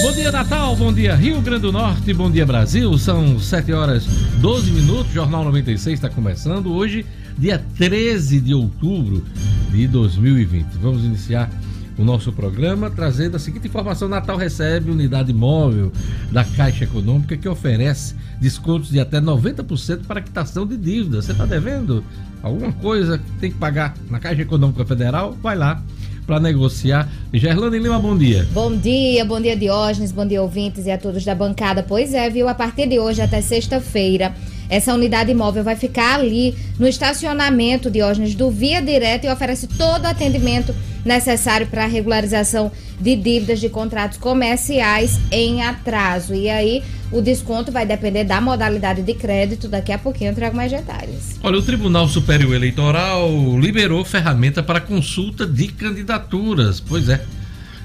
Bom dia, Natal. Bom dia, Rio Grande do Norte. Bom dia, Brasil. São 7 horas 12 minutos. Jornal 96 está começando hoje, dia 13 de outubro de 2020. Vamos iniciar o nosso programa trazendo a seguinte informação: Natal recebe unidade móvel da Caixa Econômica que oferece descontos de até 90% para quitação de dívidas. Você está devendo alguma coisa que tem que pagar na Caixa Econômica Federal? Vai lá para negociar. Gerlane Lima, bom dia. Bom dia, bom dia Diógenes, bom dia ouvintes e a todos da bancada. Pois é, viu? A partir de hoje até sexta-feira, essa unidade móvel vai ficar ali no estacionamento Diógenes do Via Direta e oferece todo o atendimento necessário para a regularização de dívidas de contratos comerciais em atraso. E aí o desconto vai depender da modalidade de crédito. Daqui a pouquinho eu trago mais detalhes. Olha, o Tribunal Superior Eleitoral liberou ferramenta para consulta de candidaturas. Pois é,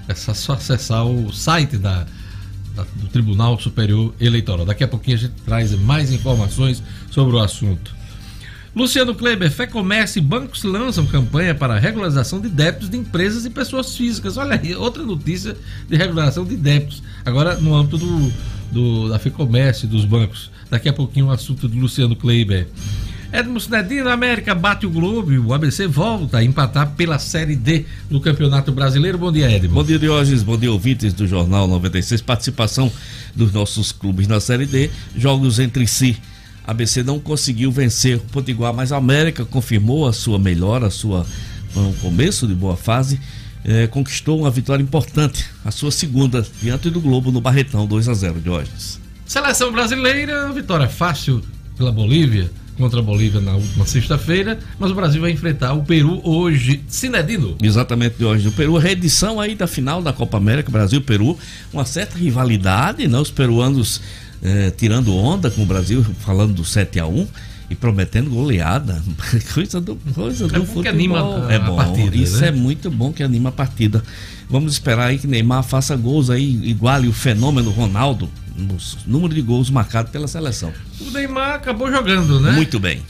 é só acessar o site da, do Tribunal Superior Eleitoral. Daqui a pouquinho a gente traz mais informações sobre o assunto. Luciano Kleber, Fé Comércio e bancos lançam campanha para regularização de débitos de empresas e pessoas físicas. Olha aí, outra notícia de regularização de débitos. Agora no âmbito do, do da FEComércio e dos bancos. Daqui a pouquinho o assunto do Luciano Kleber. Edmo Cinedino, América bate o Globo e o ABC volta a empatar pela Série D do Campeonato Brasileiro. Bom dia, Edmo. Bom dia, Diógenes. Bom dia, ouvintes do Jornal 96. Participação dos nossos clubes na Série D. Jogos entre si ABC não conseguiu vencer o Potiguar, mas a América confirmou a sua melhora, a sua um começo de boa fase, eh, conquistou uma vitória importante, a sua segunda diante do Globo no Barretão 2 a 0 de hoje. Seleção brasileira, vitória fácil pela Bolívia contra a Bolívia na última sexta-feira, mas o Brasil vai enfrentar o Peru hoje, Cinedino. Exatamente, de hoje. O Peru, reedição aí da final da Copa América, Brasil-Peru, uma certa rivalidade, né? Os peruanos é, tirando onda com o Brasil, falando do 7 a 1 e prometendo goleada. coisa do, coisa é do futebol. Que anima a, é bom. Partida, Isso né? é muito bom que anima a partida. Vamos esperar aí que Neymar faça gols aí, iguale o fenômeno Ronaldo, no número de gols marcados pela seleção. O Neymar acabou jogando, né? Muito bem.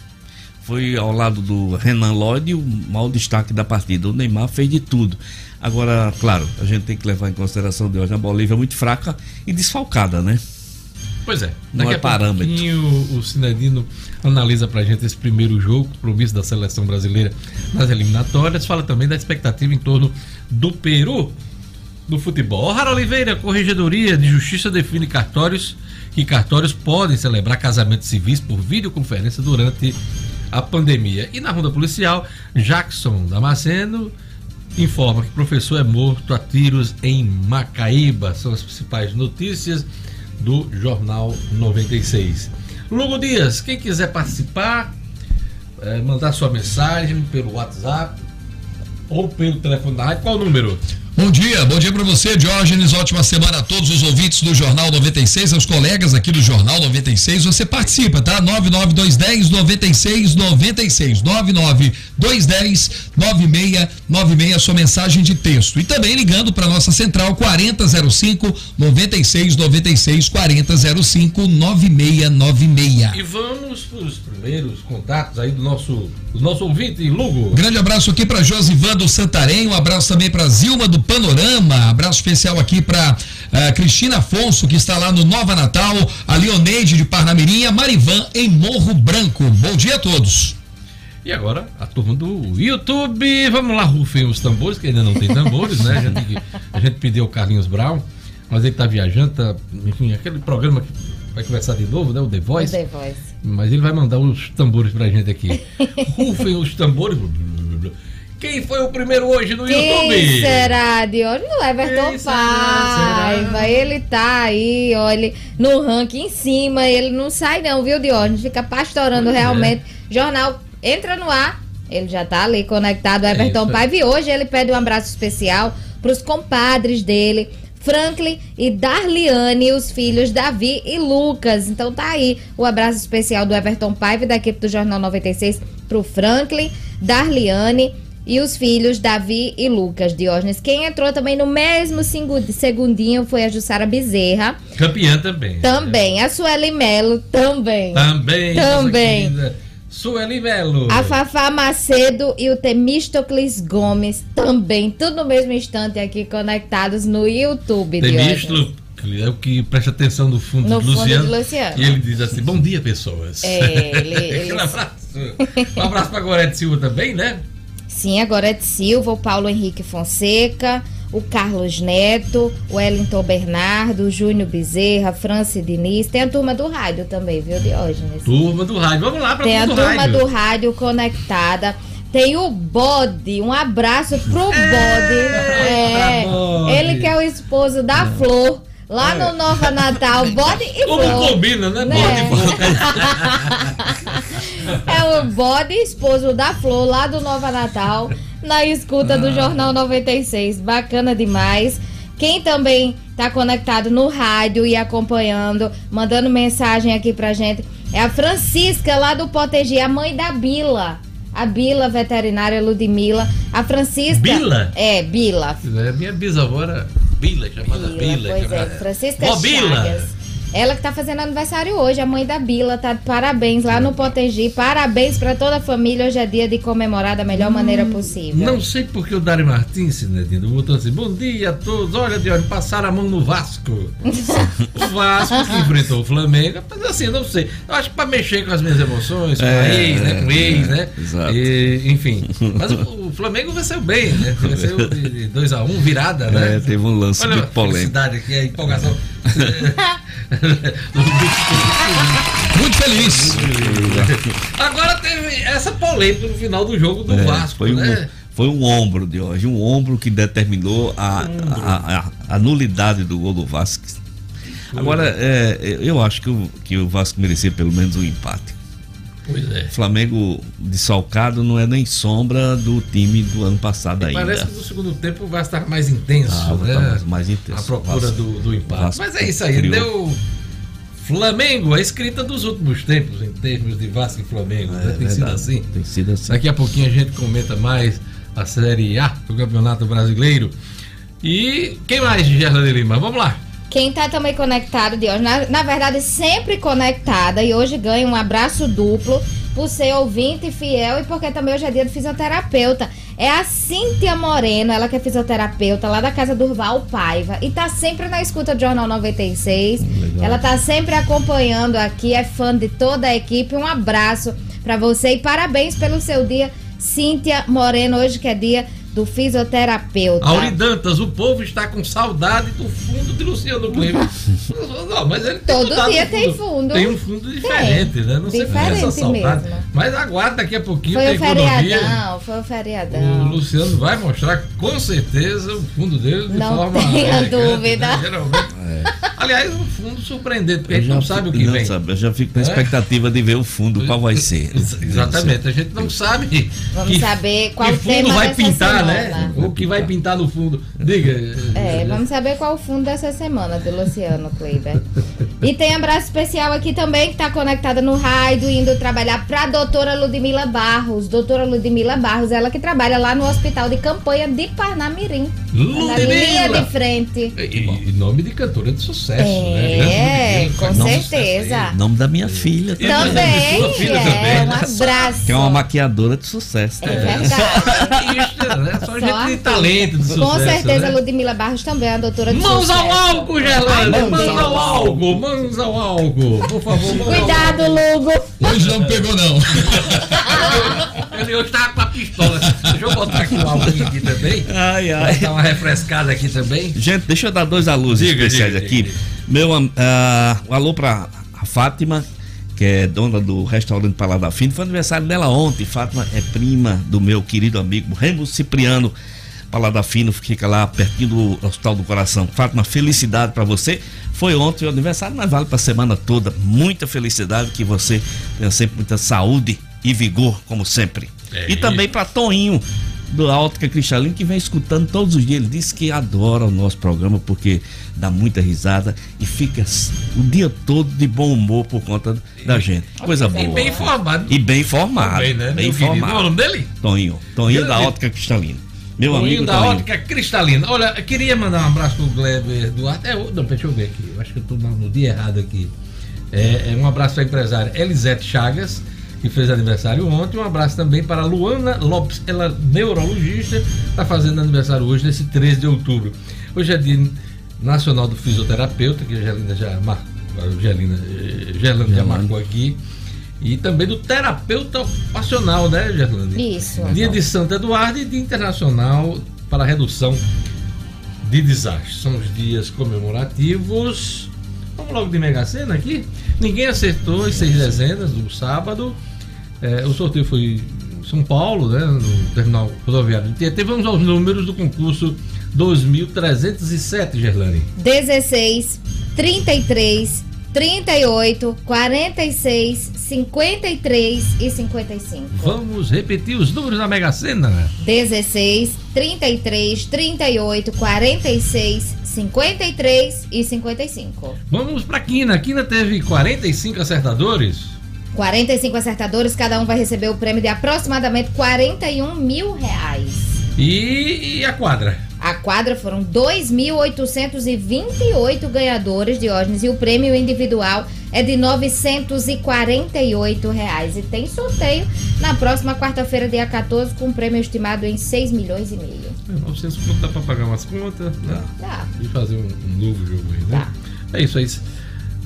Foi ao lado do Renan Lloyd o maior destaque da partida. O Neymar fez de tudo. Agora, claro, a gente tem que levar em consideração de hoje a Bolívia é muito fraca e desfalcada, né? Pois é. Daqui Não é a parâmetro. pouquinho o Cinedino analisa pra gente esse primeiro jogo, compromisso da seleção brasileira nas eliminatórias. Fala também da expectativa em torno do Peru do futebol. Rara Oliveira, Corregedoria de Justiça define cartórios que cartórios podem celebrar casamentos civis por videoconferência durante a pandemia. E na ronda policial, Jackson Damasceno informa que professor é morto a tiros em Macaíba. São as principais notícias do Jornal 96. Lugo Dias, quem quiser participar, é, mandar sua mensagem pelo WhatsApp ou pelo telefone da rádio, qual o número? Bom dia, bom dia para você, Diógenes. Ótima semana a todos os ouvintes do Jornal 96, aos colegas aqui do Jornal 96. Você participa, tá? 99210 9696. 99210 9696, sua mensagem de texto. E também ligando para nossa central 4005 9696 4005 9696. E vamos para os primeiros contatos aí do nosso, do nosso ouvinte, Lugo. Grande abraço aqui para Josivan do Santarém, um abraço também para Zilma do Panorama. Abraço especial aqui para uh, eh, Cristina Afonso, que está lá no Nova Natal, a Leoneide de Parnamirim, a Marivan em Morro Branco. Bom dia a todos. E agora, a turma do YouTube. Vamos lá, rufem os tambores, que ainda não tem tambores, né? A gente, a gente pediu o Carlinhos Brown, mas ele está viajando, tá, enfim, aquele programa que vai começar de novo, né? O The Voice. O The Voice. Mas ele vai mandar os tambores pra gente aqui. Rufem os tambores. Quem foi o primeiro hoje no Quem YouTube? Quem será, Diogo? O Everton Paiva. Ele tá aí, olha, no ranking em cima. Ele não sai não, viu, Diogo? Fica pastorando pois é. realmente. É. Jornal entra no ar. Ele já tá ali conectado, Everton é Paiva. E hoje ele pede um abraço especial pros compadres dele. Franklin e Darliane, os filhos Davi e Lucas. Então tá aí o abraço especial do Everton Paiva da equipe do Jornal 96 pro Franklin, Darliane e os filhos Davi e Lucas Diógenes. Quem entrou também no mesmo segundinho foi a Jussara Bezerra. Campeã também. Também. A Sueli Melo também. Também. Também. Sueli Melo. A Fafá Macedo e o Temistocles Gomes também. Tudo no mesmo instante aqui conectados no YouTube. Temistocles é o que presta atenção no fundo, no do, fundo Luciano, do Luciano. E ele diz assim: Bom dia, pessoas. É, ele. ele... um abraço. Um abraço para Gorete Silva também, né? Sim, a Gorete Silva, o Paulo Henrique Fonseca, o Carlos Neto, o Wellington Bernardo, o Júnior Bezerra, Franci Diniz. Tem a turma do rádio também, viu, Diógenes? Turma do rádio. Vamos lá para Tem a turma rádio. do rádio conectada. Tem o Bode, um abraço pro Bode. É, ele que é o esposo da Flor. Lá no Nova Natal, bode e Como flor. Como combina, né? né? Bode e flor. é o bode esposo da Flor, lá do Nova Natal, na escuta do ah. Jornal 96. Bacana demais. Quem também tá conectado no rádio e acompanhando, mandando mensagem aqui pra gente, é a Francisca, lá do Potegi, a mãe da Bila a Bila veterinária Ludmila, a Francisca. Bila? É, Bila. É minha bisavó era Bila, chamada Bila. Bila pois chamada... é, Francisca Chagas. Ela que tá fazendo aniversário hoje, a mãe da Bila, tá de parabéns lá no Potegi. Parabéns para toda a família. Hoje é dia de comemorar da melhor hum, maneira possível. Não sei porque o Dari Martins, Cidadino, botou assim: bom dia a todos. Olha, de olho, passaram a mão no Vasco. o Vasco que enfrentou o Flamengo. Mas assim, não sei. Eu acho que para mexer com as minhas emoções, com é, a ex, né? Com ex, né? Exato. E, enfim. Mas o, o, Flamengo venceu bem, né? Venceu de 2x1, um, virada, né? É, teve um lance Olha, muito polêmico. aqui, a empolgação. Muito feliz. Agora teve essa polêmica no final do jogo do é, Vasco, foi né? Um, foi um ombro de hoje, um ombro que determinou a, a, a, a nulidade do gol do Vasco. Agora, é, eu acho que o, que o Vasco merecia pelo menos um empate. Pois é. Flamengo desfalcado não é nem sombra do time do ano passado ainda. Parece que no segundo tempo o Vasco estava mais intenso, ah, né? Mais, mais intenso. A procura Vasco, do, do empate. Mas é isso aí, criou. deu. Flamengo, a escrita dos últimos tempos, em termos de Vasco e Flamengo. É, né? Tem verdade. sido assim. Tem sido assim. Daqui a pouquinho a gente comenta mais a Série A do Campeonato Brasileiro. E quem mais, Gerla de Lima? Vamos lá. Quem tá também conectado de hoje, na, na verdade, sempre conectada e hoje ganha um abraço duplo por ser ouvinte fiel e porque também hoje é dia de fisioterapeuta. É a Cíntia Moreno, ela que é fisioterapeuta lá da casa do Val Paiva e tá sempre na escuta do Jornal 96. Legal. Ela tá sempre acompanhando aqui, é fã de toda a equipe. Um abraço para você e parabéns pelo seu dia, Cíntia Moreno, hoje que é dia do fisioterapeuta. Auridantas, o povo está com saudade do fundo de Luciano Kleber. Não, mas ele tem Todo dia tem fundo. Tem um fundo diferente, né? Não sei diferente essa saudade. Mesmo. Mas aguarda daqui a pouquinho foi o feriadão, foi o feriadão. O Luciano vai mostrar com certeza o fundo dele de não forma. Não tenha né? dúvida. Geralmente. É. Aliás, um fundo surpreendente, porque a gente não sabe o que vem. Sabe, eu já fico na é? expectativa de ver o fundo, qual vai ser. Exatamente, a gente não sabe. Vamos que, saber qual que fundo vai pintar, né? né? O que vai pintar no fundo. Diga. É, vamos saber qual o fundo dessa semana do Luciano Kleiber. E tem abraço especial aqui também, que está conectada no rádio, indo trabalhar para a doutora Ludmila Barros. Doutora Ludmila Barros, ela que trabalha lá no Hospital de Campanha de Parnamirim. Ludmila! Na linha de frente. E, e nome de cantora de sucesso, é, né? É, com certeza. Nome da minha filha também. Também, filha é, também. um abraço. Que é uma maquiadora de sucesso. É verdade. Né? Só, Só gente de talento, de sucesso. Com certeza, né? Ludmila Barros também é a doutora de mãos sucesso. Ao álcool, Gelane, mãos ao álcool, mãos ao álcool. Por favor, Cuidado, Lugo. Hoje não pegou, não. Ele hoje tava com a pistola. Deixa eu botar aqui o álcool aqui também. Ai, ai. Dar uma refrescada aqui também. Gente, deixa eu dar dois alôs especiais diga, aqui. Diga, diga. Meu uh, um alô pra a Fátima, que é dona do restaurante Paladar Fino. Foi aniversário dela ontem. Fátima é prima do meu querido amigo Remo Cipriano. Paladar Fino fica lá pertinho do Hospital do Coração. Fátima, felicidade para você. Foi ontem o aniversário, mas vale para a semana toda. Muita felicidade, que você tenha sempre muita saúde e vigor, como sempre. É e também para Toninho, do Ótica Cristalino, que vem escutando todos os dias. Ele diz que adora o nosso programa porque dá muita risada e fica o dia todo de bom humor por conta da gente. Coisa boa. E bem informado. E bem informado. Bem, né? Bem informado. Qual é o nome dele? Toninho. Toninho da Ótica Cristalina. Meu Toninho amigo da Toninho. Ótica Cristalina. Olha, eu queria mandar um abraço pro Gleber Duarte. É, não, deixa eu ver aqui. Eu acho que eu tô no dia errado aqui. É, é um abraço para a empresária Elisete Chagas que fez aniversário ontem. Um abraço também para Luana Lopes, ela é neurologista, está fazendo aniversário hoje, nesse 13 de outubro. Hoje é dia Nacional do Fisioterapeuta, que a Gelina já marcou, a Gelina, eh, Gelina já marcou aqui. E também do terapeuta ocupacional, né, Gerlane? Isso. Dia de Santo Eduardo e Dia Internacional para a Redução de Desastres. São os dias comemorativos. Vamos logo de Mega Sena aqui. Ninguém acertou as seis dezenas do sábado. É, o sorteio foi em São Paulo, né, no terminal rodoviário de Tietê. Vamos aos números do concurso 2307, Gerlane. 16, 33, 38, 46, 53 e 55. Vamos repetir os números da Mega Sena. 16, 33, 38, 46, 53 e 55. Vamos para Quina. A Quina teve 45 acertadores. 45 acertadores, cada um vai receber o prêmio de aproximadamente 41 mil reais. E, e a quadra? A quadra foram 2.828 ganhadores, Diógenes, e o prêmio individual é de 948 reais. E tem sorteio na próxima quarta-feira, dia 14, com um prêmio estimado em 6 milhões e meio. É, 900 conto dá para pagar umas contas, né? Dá. E fazer um, um, novo jogo aí, né? Dá. É isso, é isso.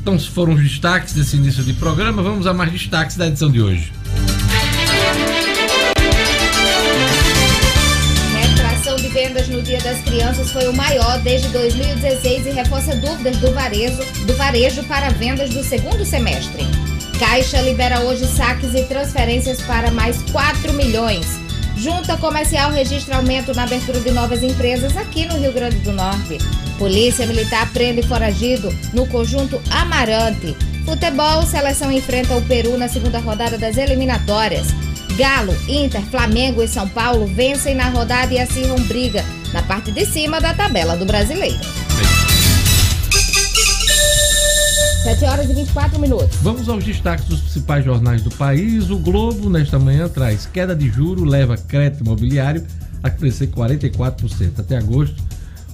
Então, foram os destaques desse início de programa. Vamos a mais destaques da edição de hoje. de vendas no Dia das Crianças foi o maior desde 2016 e reforça dúvidas do varejo, do varejo para vendas do segundo semestre. Caixa libera hoje saques e transferências para mais 4 milhões. Junta comercial registra aumento na abertura de novas empresas aqui no Rio Grande do Norte. Polícia Militar prende foragido no conjunto Amarante. Futebol, seleção enfrenta o Peru na segunda rodada das eliminatórias. Galo, Inter, Flamengo e São Paulo vencem na rodada e acirram briga na parte de cima da tabela do brasileiro. 7 horas e 24 minutos. Vamos aos destaques dos principais jornais do país. O Globo, nesta manhã, traz queda de juro, leva crédito imobiliário a crescer 44%. Até agosto,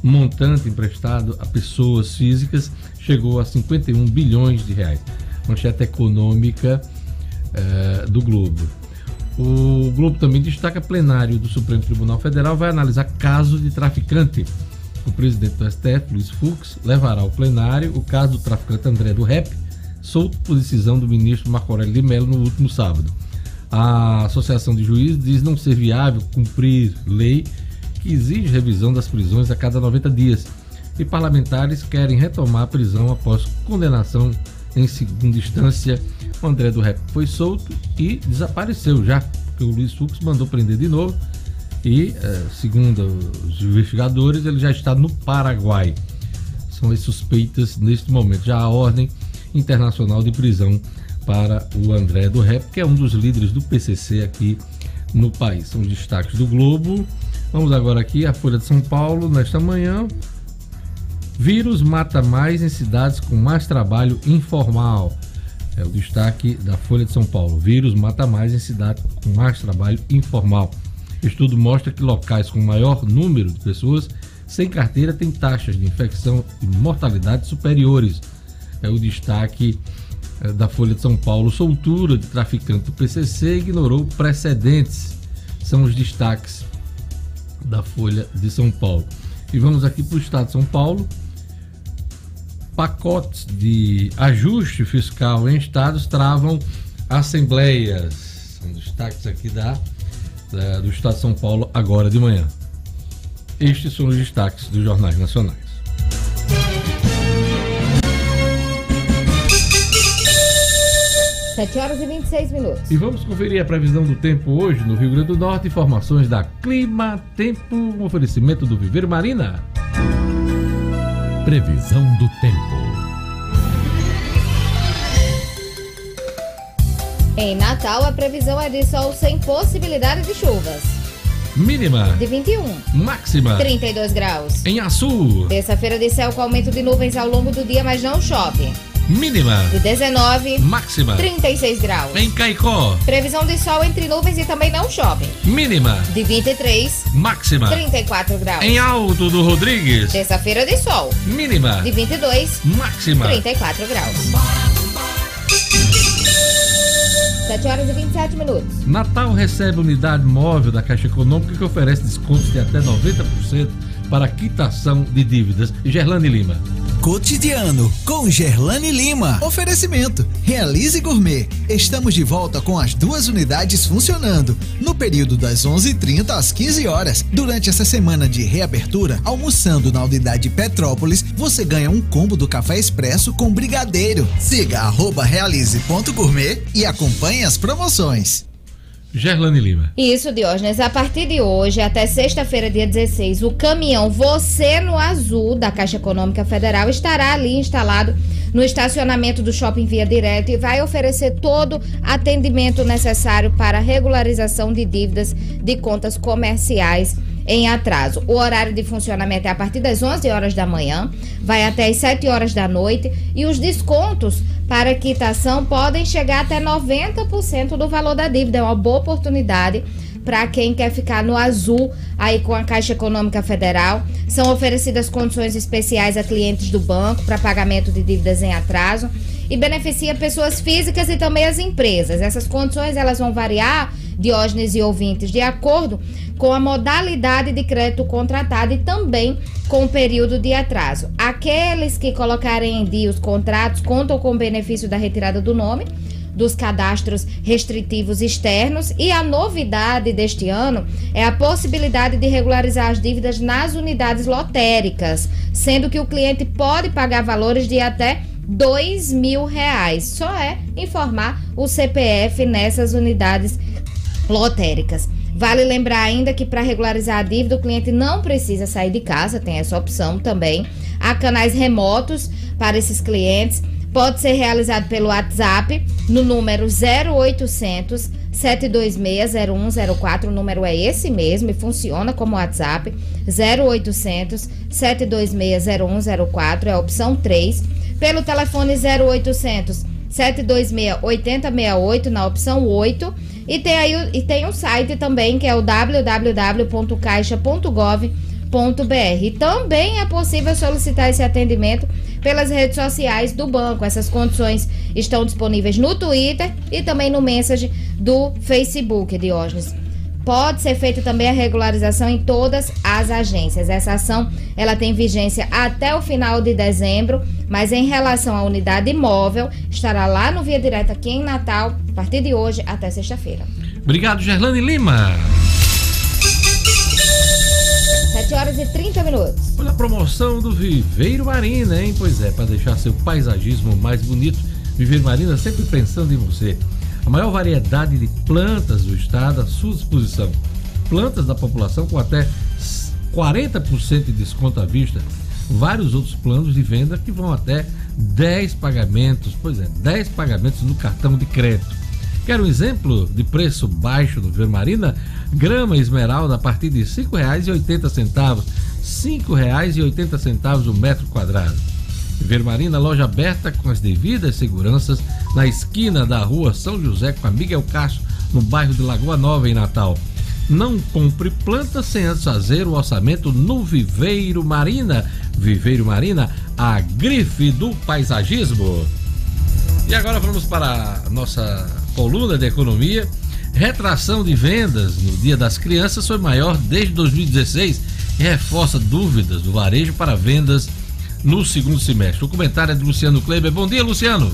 o montante emprestado a pessoas físicas chegou a 51 bilhões de reais. Manchete econômica eh, do Globo. O Globo também destaca plenário do Supremo Tribunal Federal vai analisar caso de traficante. O presidente do STF, Luiz Fux, levará ao plenário o caso do traficante André do Rep, solto por decisão do ministro Marco Aurélio de Mello no último sábado. A Associação de Juízes diz não ser viável cumprir lei que exige revisão das prisões a cada 90 dias. E parlamentares querem retomar a prisão após condenação em segunda instância o André do Rep foi solto e desapareceu já, porque o Luiz Fux mandou prender de novo. E, eh, segundo os investigadores, ele já está no Paraguai. São as suspeitas neste momento. Já a ordem internacional de prisão para o André do Rep, que é um dos líderes do PCC aqui no país. São os destaques do Globo. Vamos agora aqui à Folha de São Paulo, nesta manhã. Vírus mata mais em cidades com mais trabalho informal. É o destaque da Folha de São Paulo. Vírus mata mais em cidades com mais trabalho informal. Estudo mostra que locais com maior número de pessoas sem carteira têm taxas de infecção e mortalidade superiores. É o destaque é, da Folha de São Paulo. Soltura de traficante do PCC ignorou precedentes. São os destaques da Folha de São Paulo. E vamos aqui para o estado de São Paulo pacotes de ajuste fiscal em estados travam assembleias. São destaques aqui da, do Estado de São Paulo agora de manhã. Estes são os destaques dos jornais nacionais. Sete horas e 26 minutos. E vamos conferir a previsão do tempo hoje no Rio Grande do Norte. Informações da Clima Tempo, um oferecimento do Viver Marina. Previsão do tempo. Em Natal, a previsão é de sol sem possibilidade de chuvas. Mínima de 21. Máxima 32 graus. Em Açu. Terça-feira de céu com aumento de nuvens ao longo do dia, mas não chove. Mínima de 19. Máxima 36 graus. Em Caicó. Previsão de sol entre nuvens e também não chove. Mínima de 23. Máxima 34 graus. Em Alto do Rodrigues. Terça-feira de sol. Mínima de 22. Máxima 34 graus. 7 horas e 27 minutos. Natal recebe unidade móvel da Caixa Econômica que oferece descontos de até 90% para quitação de dívidas. Gerlane Lima. Cotidiano com Gerlane Lima. Oferecimento. Realize Gourmet. Estamos de volta com as duas unidades funcionando no período das 11:30 às 15 horas. Durante essa semana de reabertura, almoçando na unidade Petrópolis, você ganha um combo do café expresso com brigadeiro. Siga realize.gourmet e acompanhe as promoções. Gerlane Lima. Isso, Diógenes. A partir de hoje, até sexta-feira, dia 16, o caminhão Você no Azul da Caixa Econômica Federal estará ali instalado no estacionamento do Shopping Via Direto e vai oferecer todo atendimento necessário para regularização de dívidas de contas comerciais em atraso. O horário de funcionamento é a partir das 11 horas da manhã, vai até as 7 horas da noite e os descontos para quitação podem chegar até 90% do valor da dívida. É uma boa oportunidade para quem quer ficar no azul aí com a Caixa Econômica Federal. São oferecidas condições especiais a clientes do banco para pagamento de dívidas em atraso e beneficia pessoas físicas e também as empresas. Essas condições elas vão variar, Diógenes e ouvintes, de acordo com a modalidade de crédito contratado e também com o período de atraso. Aqueles que colocarem em dia os contratos contam com o benefício da retirada do nome dos cadastros restritivos externos e a novidade deste ano é a possibilidade de regularizar as dívidas nas unidades lotéricas, sendo que o cliente pode pagar valores de até dois mil reais. Só é informar o CPF nessas unidades lotéricas. Vale lembrar ainda que para regularizar a dívida, o cliente não precisa sair de casa, tem essa opção também. Há canais remotos para esses clientes. Pode ser realizado pelo WhatsApp no número 0800 726 0104. O número é esse mesmo e funciona como WhatsApp. 0800 726 0104 é a opção 3 pelo telefone 0800 726 8068 na opção 8 e tem aí e tem o site também que é o www.caixa.gov.br. E também é possível solicitar esse atendimento pelas redes sociais do banco. Essas condições estão disponíveis no Twitter e também no message do Facebook, Diógenes. Pode ser feita também a regularização em todas as agências. Essa ação ela tem vigência até o final de dezembro, mas em relação à unidade imóvel, estará lá no Via Direta aqui em Natal, a partir de hoje até sexta-feira. Obrigado, Gerlane Lima. 7 horas e 30 minutos. Olha a promoção do Viveiro Marina, hein? Pois é, para deixar seu paisagismo mais bonito, Viveiro Marina sempre pensando em você a maior variedade de plantas do estado à sua disposição. Plantas da população com até 40% de desconto à vista. Vários outros planos de venda que vão até 10 pagamentos, pois é, 10 pagamentos no cartão de crédito. Quer um exemplo de preço baixo do Vermarina? Grama esmeralda a partir de R$ 5,80, R$ 5,80 o metro quadrado. Vermarina, loja aberta com as devidas seguranças na esquina da rua São José com a Miguel Castro, no bairro de Lagoa Nova, em Natal. Não compre planta sem antes fazer o orçamento no Viveiro Marina. Viveiro Marina, a grife do paisagismo. E agora vamos para a nossa coluna de economia. Retração de vendas no Dia das Crianças foi maior desde 2016 e reforça dúvidas do varejo para vendas no segundo semestre. O comentário é de Luciano Kleber. Bom dia, Luciano.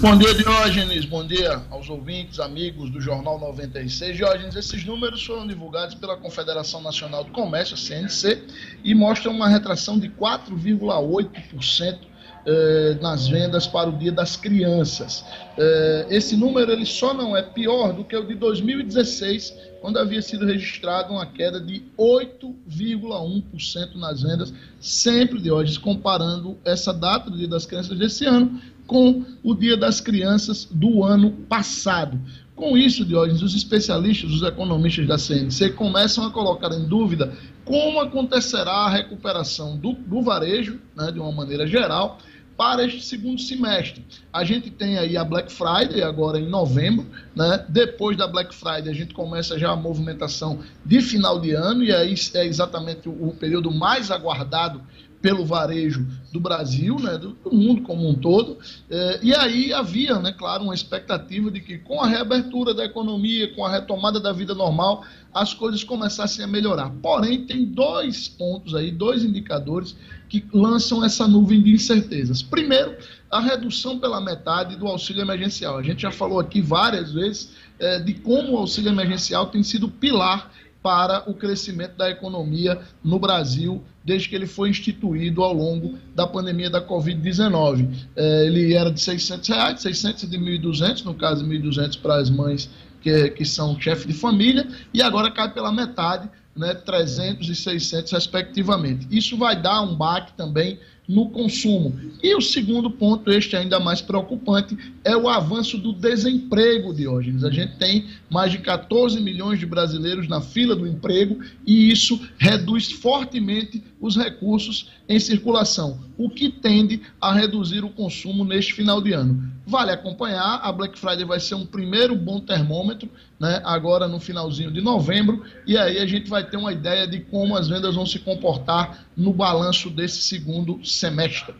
Bom dia, Diógenes. Bom dia aos ouvintes, amigos do Jornal 96. Diógenes, esses números foram divulgados pela Confederação Nacional do Comércio, CNC, e mostram uma retração de 4,8% eh, nas vendas para o Dia das Crianças. Eh, esse número ele só não é pior do que o de 2016, quando havia sido registrado uma queda de 8,1% nas vendas, sempre de hoje, comparando essa data do Dia das Crianças desse ano com o Dia das Crianças do ano passado. Com isso, Diógenes, os especialistas, os economistas da CNC começam a colocar em dúvida como acontecerá a recuperação do, do varejo, né, de uma maneira geral, para este segundo semestre. A gente tem aí a Black Friday agora em novembro, né? Depois da Black Friday a gente começa já a movimentação de final de ano e aí é exatamente o período mais aguardado pelo varejo do Brasil, né, do, do mundo como um todo. É, e aí havia, né, claro, uma expectativa de que com a reabertura da economia, com a retomada da vida normal, as coisas começassem a melhorar. Porém, tem dois pontos aí, dois indicadores que lançam essa nuvem de incertezas. Primeiro, a redução pela metade do auxílio emergencial. A gente já falou aqui várias vezes é, de como o auxílio emergencial tem sido pilar para o crescimento da economia no Brasil desde que ele foi instituído ao longo da pandemia da Covid-19. É, ele era de 600 reais, 600 de 1.200, no caso 1.200 para as mães que, que são chefe de família, e agora cai pela metade, né, 300 e 600 respectivamente. Isso vai dar um baque também no consumo. E o segundo ponto, este ainda mais preocupante, é o avanço do desemprego, Diógenes. A gente tem mais de 14 milhões de brasileiros na fila do emprego e isso reduz fortemente os recursos em circulação, o que tende a reduzir o consumo neste final de ano. Vale acompanhar, a Black Friday vai ser um primeiro bom termômetro, né, agora no finalzinho de novembro, e aí a gente vai ter uma ideia de como as vendas vão se comportar no balanço desse segundo semestre.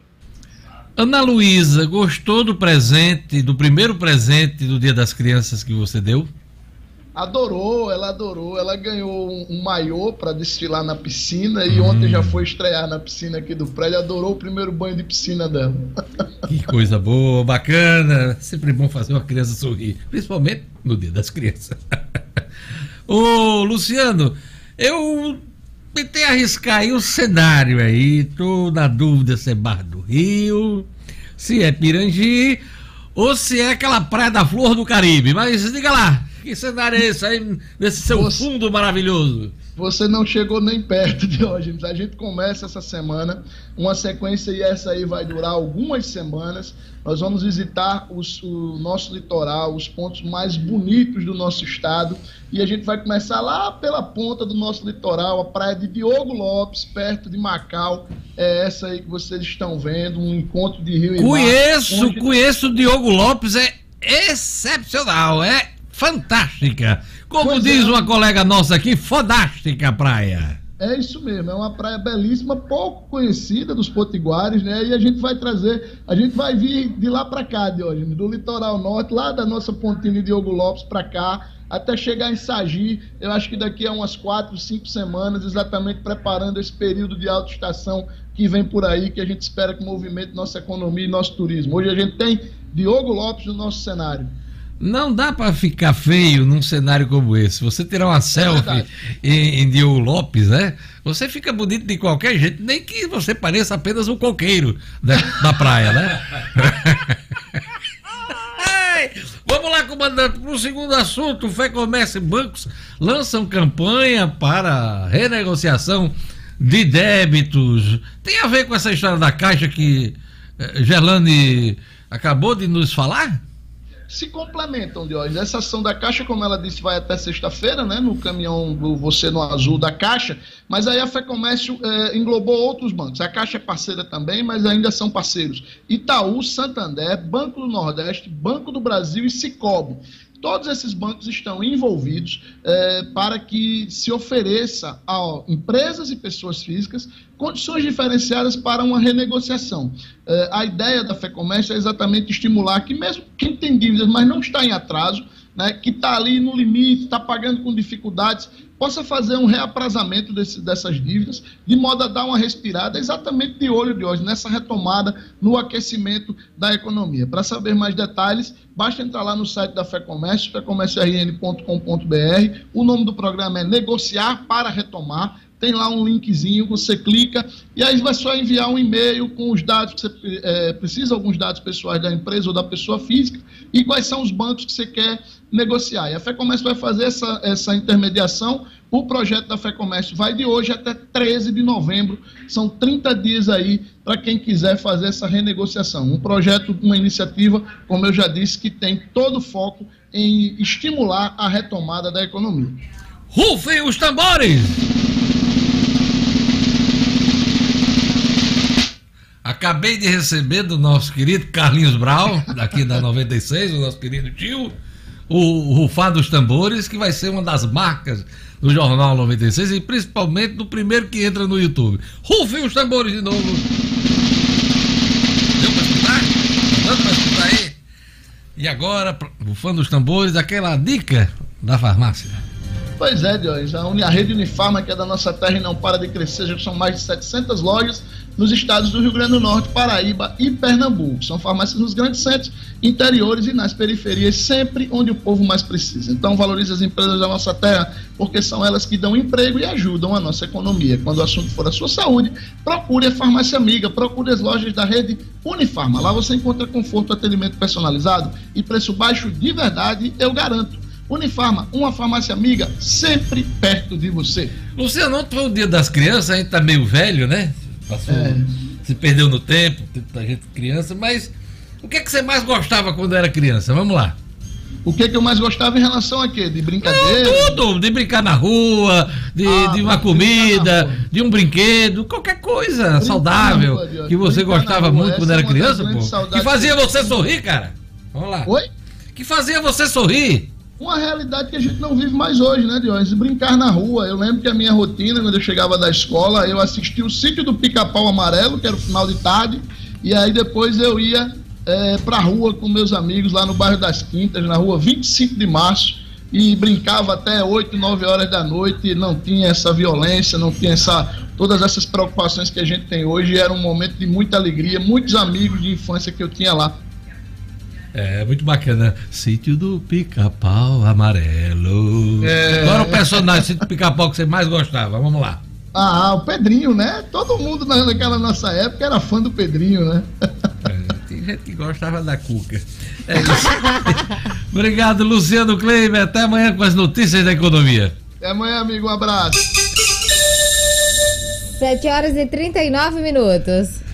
Ana Luísa, gostou do presente, do primeiro presente do Dia das Crianças que você deu? Adorou, ela adorou. Ela ganhou um, um maiô para desfilar na piscina e hum. ontem já foi estrear na piscina aqui do prédio. Adorou o primeiro banho de piscina dela. Que coisa boa, bacana. Sempre bom fazer uma criança sorrir, principalmente no Dia das Crianças. Ô, Luciano, eu tentei arriscar aí o cenário aí. Tô na dúvida se é Bar do Rio, se é Pirangi ou se é aquela praia da Flor do Caribe. Mas diga lá, que cenário é esse aí, nesse seu você, fundo maravilhoso? Você não chegou nem perto de hoje. A gente começa essa semana, uma sequência e essa aí vai durar algumas semanas. Nós vamos visitar os, o nosso litoral, os pontos mais bonitos do nosso estado. E a gente vai começar lá pela ponta do nosso litoral, a praia de Diogo Lopes, perto de Macau. É essa aí que vocês estão vendo, um encontro de rio conheço, e mar. Conheço, conheço o Diogo Lopes, é excepcional, é fantástica. Como pois diz é. uma colega nossa aqui, fodástica praia. É isso mesmo, é uma praia belíssima, pouco conhecida dos potiguares, né? E a gente vai trazer, a gente vai vir de lá para cá, de hoje, do litoral norte, lá da nossa pontinha de Diogo Lopes para cá, até chegar em Sagi, eu acho que daqui a umas quatro, cinco semanas, exatamente preparando esse período de alta estação que vem por aí, que a gente espera que movimente nossa economia e nosso turismo. Hoje a gente tem Diogo Lopes no nosso cenário. Não dá para ficar feio num cenário como esse. Você tirar uma selfie é em, em Diogo Lopes, né? Você fica bonito de qualquer jeito, nem que você pareça apenas um coqueiro da, da praia, né? Vamos lá, comandante, para o segundo assunto. Fé Comércio e bancos lançam campanha para renegociação de débitos. Tem a ver com essa história da Caixa que eh, Gelane acabou de nos falar? Se complementam, Diógenes. Essa ação da Caixa, como ela disse, vai até sexta-feira, né, no caminhão do Você no Azul da Caixa, mas aí a FEComércio é, englobou outros bancos. A Caixa é parceira também, mas ainda são parceiros. Itaú, Santander, Banco do Nordeste, Banco do Brasil e Cicobi. Todos esses bancos estão envolvidos é, para que se ofereça a empresas e pessoas físicas condições diferenciadas para uma renegociação. É, a ideia da FEComércio é exatamente estimular que mesmo quem tem dívidas, mas não está em atraso, né, que está ali no limite, está pagando com dificuldades, possa fazer um reaprazamento desse, dessas dívidas, de modo a dar uma respirada exatamente de olho de hoje, nessa retomada no aquecimento da economia. Para saber mais detalhes, basta entrar lá no site da FEComércio, fecomérciorn.com.br. O nome do programa é Negociar para Retomar tem lá um linkzinho, você clica e aí vai só enviar um e-mail com os dados que você é, precisa, alguns dados pessoais da empresa ou da pessoa física e quais são os bancos que você quer negociar. E a FEComércio vai fazer essa, essa intermediação. O projeto da FEComércio vai de hoje até 13 de novembro. São 30 dias aí para quem quiser fazer essa renegociação. Um projeto, uma iniciativa, como eu já disse, que tem todo o foco em estimular a retomada da economia. Rufem os tambores! Acabei de receber do nosso querido Carlinhos Brau, daqui da 96, o nosso querido tio, o rufar dos tambores, que vai ser uma das marcas do Jornal 96 e principalmente do primeiro que entra no YouTube. Rufem os tambores de novo. Deu pra escutar? Dando pra escutar aí? E agora, rufando os tambores, aquela dica da farmácia. Pois é, Diógenes, a, a rede Unifarma, que é da nossa terra e não para de crescer, já são mais de 700 lojas nos estados do Rio Grande do Norte, Paraíba e Pernambuco. São farmácias nos grandes centros, interiores e nas periferias, sempre onde o povo mais precisa. Então, valorize as empresas da nossa terra, porque são elas que dão emprego e ajudam a nossa economia. Quando o assunto for a sua saúde, procure a farmácia amiga, procure as lojas da rede Unifarma. Lá você encontra conforto, atendimento personalizado e preço baixo de verdade, eu garanto. Unifarma, uma farmácia amiga, sempre perto de você. Luciano, ontem foi o dia das crianças, a gente tá meio velho, né? Passou, é. se perdeu no tempo, tanta gente criança, mas o que, é que você mais gostava quando era criança? Vamos lá. O que, é que eu mais gostava em relação a quê? De brincadeira? Não, tudo, de brincar na rua, de, ah, de uma comida, de um brinquedo, qualquer coisa brincar saudável rua, que você gostava muito quando era é criança, pô. Que fazia você sorrir, cara. Vamos lá. Oi? Que fazia você sorrir uma realidade que a gente não vive mais hoje, né, Dionis? Brincar na rua. Eu lembro que a minha rotina, quando eu chegava da escola, eu assistia o sítio do Pica-Pau Amarelo, que era o final de tarde, e aí depois eu ia é, pra rua com meus amigos lá no bairro das Quintas, na rua 25 de março, e brincava até 8, 9 horas da noite, não tinha essa violência, não tinha essa, todas essas preocupações que a gente tem hoje, era um momento de muita alegria, muitos amigos de infância que eu tinha lá. É, muito bacana. Sítio do Pica-Pau Amarelo. É... Qual era o personagem do Sítio do Pica-Pau que você mais gostava? Vamos lá. Ah, o Pedrinho, né? Todo mundo naquela nossa época era fã do Pedrinho, né? É, tem gente que gostava da Cuca. É isso. Obrigado, Luciano Kleiber. Até amanhã com as notícias da economia. Até amanhã, amigo. Um abraço. 7 horas e 39 minutos.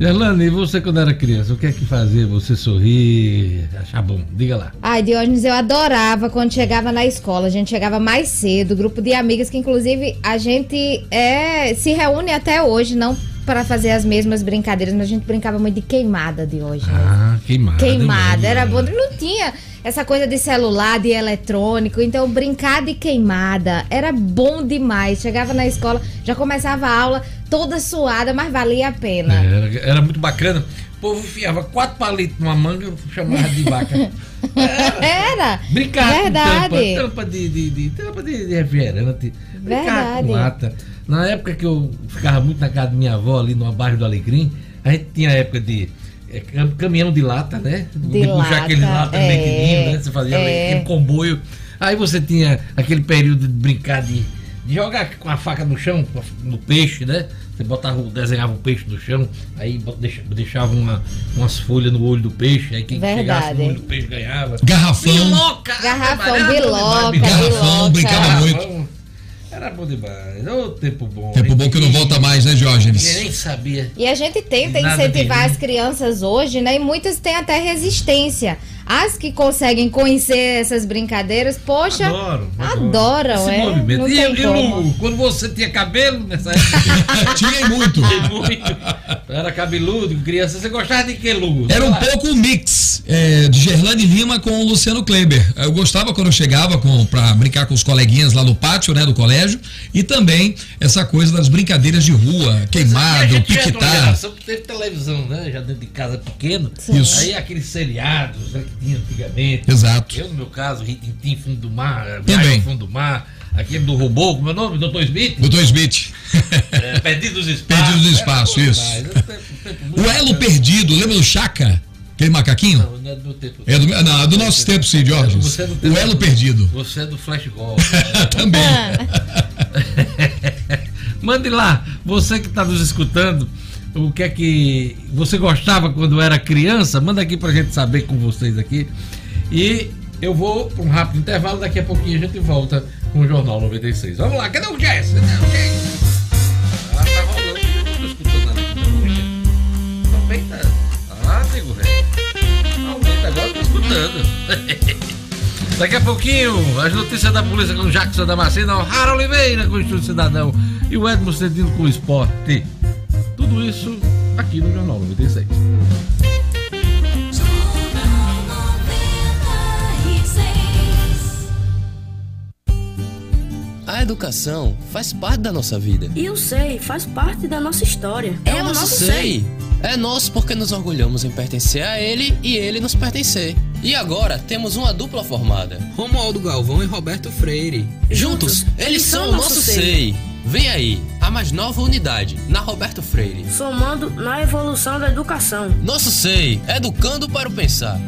Gerlane, e você quando era criança, o que é que fazia você sorrir, achar bom? Diga lá. Ai, Diógenes, eu adorava quando chegava na escola. A gente chegava mais cedo, grupo de amigas que inclusive a gente é, se reúne até hoje, não para fazer as mesmas brincadeiras, mas a gente brincava muito de queimada de hoje. Ah, queimada. Queimada, era bom. Não tinha essa coisa de celular, de eletrônico. Então, brincar de queimada era bom demais. Chegava na escola, já começava a aula toda suada, mas valia a pena. É, era, era, muito bacana. O povo enfiava quatro palitos numa manga e chamava de vaca. Era. era. Brincar Verdade. com tampa, tampa de, de, de, tampa de, de refrigerante. Brincar com lata. Na época que eu ficava muito na casa da minha avó, ali no bairro do Alecrim, a gente tinha a época de é, caminhão de lata, né? De, puxar lata, aquele lata é, lequinho, né? Você fazia é. aquele comboio. Aí você tinha aquele período de brincar de, de jogar com a faca no chão, no peixe, né? Você botava, desenhava o peixe no chão, aí deixava uma, umas folhas no olho do peixe, aí quem Verdade. chegasse no olho do peixe ganhava. Garrafão. Biloca! Garrafão, biloca. Garrafão, brincava muito. Era bom demais. Ô, tempo bom. Tempo bom que não volta mais, né, Diógenes? Ninguém nem sabia. E a gente tenta incentivar as crianças hoje, né? E muitas têm até resistência. As que conseguem conhecer essas brincadeiras, poxa, adoro, adoram, Esse é. Movimento. Não e, tem e como. quando você tinha cabelo nessa época? tinha muito. muito. Era cabeludo, criança. Você gostava de que, Lu? Era um pouco um mix é, de Gerlane Lima com o Luciano Kleber. Eu gostava quando eu chegava com, pra brincar com os coleguinhas lá no pátio, né, do colégio. E também essa coisa das brincadeiras de rua, queimado, piquetar. Teve televisão, né? Já dentro de casa pequeno. Isso. Aí aqueles seriados, né? Tinha antigamente. Exato. Eu, no meu caso, Ritintim, Fundo do Mar, Também. Fundo do Mar, aquele do robô, como é o nome? Doutor Smith? Doutor Smith. É, Perdidos do Espaço. Perdidos do Espaço, isso. o Elo Perdido, lembra do Chaca? Aquele macaquinho? Não, não é do tempo. É do, não, é do nosso tempo, sim, Jorge. É o Elo Perdido. Você é do Flash Golf. Né? Também. Mande lá, você que está nos escutando, o que é que você gostava quando era criança, manda aqui pra gente saber com vocês aqui. E eu vou para um rápido intervalo, daqui a pouquinho a gente volta com o Jornal 96. Vamos lá, cadê o Jess? Cadê o Jess? Ah, tá rolando, eu não nada aqui tá. Ah, velho. Aumenta agora, tô escutando. Daqui a pouquinho, as notícias da polícia com Jackson Damasceno, Rara Oliveira com o Instituto Cidadão e o Edmo Cedino com o esporte. Tudo isso aqui no Jornal 96. A educação faz parte da nossa vida. E o SEI faz parte da nossa história. É, o nosso, SEI. SEI. É nosso porque nos orgulhamos em pertencer a ele e ele nos pertencer. E agora temos uma dupla formada: Romualdo Galvão e Roberto Freire. Juntos, eles, eles são, são o nosso SEI. SEI. Vem aí a mais nova unidade, na Roberto Freire. Somando na evolução da educação. Nosso SEI, educando para o pensar.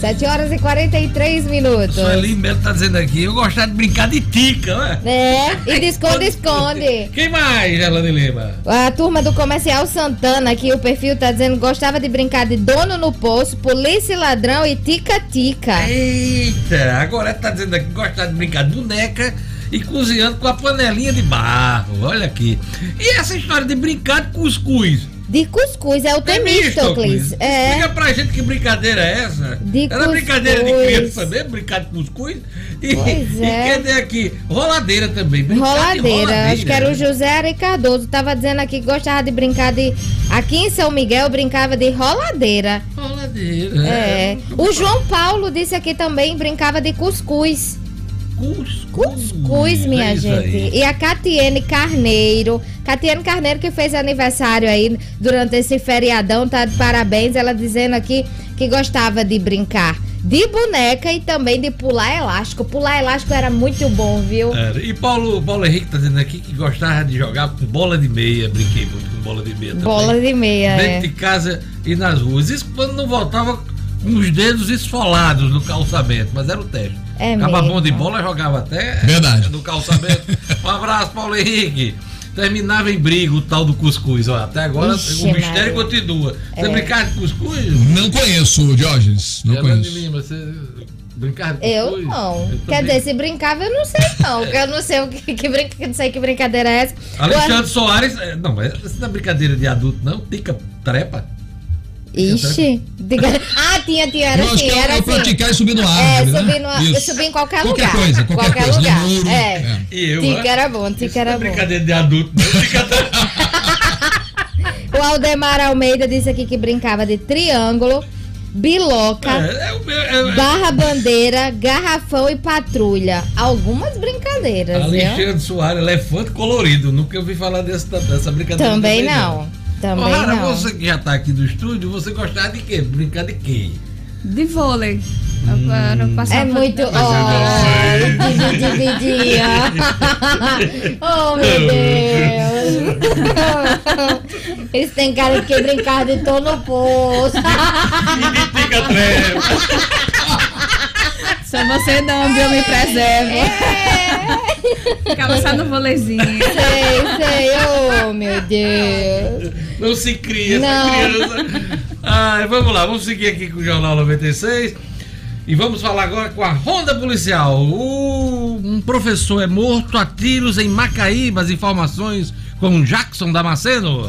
7 horas e 43 minutos. Sueli Melo tá dizendo aqui, eu gostava de brincar de tica, né? É, e de esconde-esconde. Quem mais, Elane Lima? A turma do Comercial Santana, aqui o perfil tá dizendo gostava de brincar de dono no poço, polícia ladrão e tica-tica. Eita, agora tá dizendo aqui gostava de brincar de boneca e cozinhando com a panelinha de barro. Olha aqui. E essa história de brincar de cuscuz? De cuscuz, é o Temístocles. É. Explica pra gente que brincadeira é essa. De Era cuscuz. brincadeira de criança mesmo, brincar de cuscuz? E, pois é. e aqui? Roladeira também. Roladeira. roladeira. Acho que era o José Ari Cardoso. Tava dizendo aqui que gostava de brincar de. Aqui em São Miguel brincava de roladeira. Roladeira. É. é. O João Paulo disse aqui também brincava de cuscuz. Cuscuz. Cuscuz, minha é gente. E a Catiene Carneiro. Catiene Carneiro que fez aniversário aí durante esse feriadão, tá de parabéns. Ela dizendo aqui que gostava de brincar de boneca e também de pular elástico. Pular elástico era muito bom, viu? Era. E Paulo, Paulo Henrique tá dizendo aqui que gostava de jogar com bola de meia. Brinquei muito com bola de meia também. Bola de meia, Dentro é. de casa e nas ruas. Isso quando não voltava com os dedos esfolados no calçamento, mas era o teste. É Acaba bom de bola, jogava até Verdade. no calçamento. um abraço, Paulo Henrique. Terminava em briga o tal do cuscuz. Ó, até agora Ixi, o mistério Maria. continua. Você é. brincar de cuscuz? Não conheço, Diógenes. Não conheço. De Lima, você brincar de cuscuz? Eu não. Eu Quer dizer, se brincava, eu não sei não. Porque eu não sei o que, que, brinca, não sei que brincadeira é essa. Alexandre Soares. É, não, mas essa não é brincadeira de adulto, não. Tica trepa. Ixi. Ah, tinha, tinha, era assim. Era assim. praticar e subir no ar. É, subir, no, subir em qualquer, qualquer lugar. Coisa, qualquer, qualquer coisa, lugar. Muro, é. é. E eu, tica era bom, tica era é bom. brincadeira de adulto, O Aldemar Almeida disse aqui que brincava de triângulo, biloca, é, é, é, barra bandeira, garrafão e patrulha. Algumas brincadeiras. Alexandre Soares, elefante colorido. Nunca ouvi falar dessa, dessa brincadeira. Também, também não. não. Também não. você que já está aqui no estúdio, você gostava de quê? Brincar de quê? De vôlei. Hum. É muito. Oh, oh, meu Deus. Eles têm cara de que brincar de todo no poço. e de pica-trevo. Só você não, Deus me preserve. É. Ficava só no volezinho. Sei, sei. Oh, meu Deus. Não se cria não. essa criança. Ai, vamos lá, vamos seguir aqui com o Jornal 96. E vamos falar agora com a Ronda Policial. O, um professor é morto a tiros em Macaíba. As informações com Jackson Damasceno.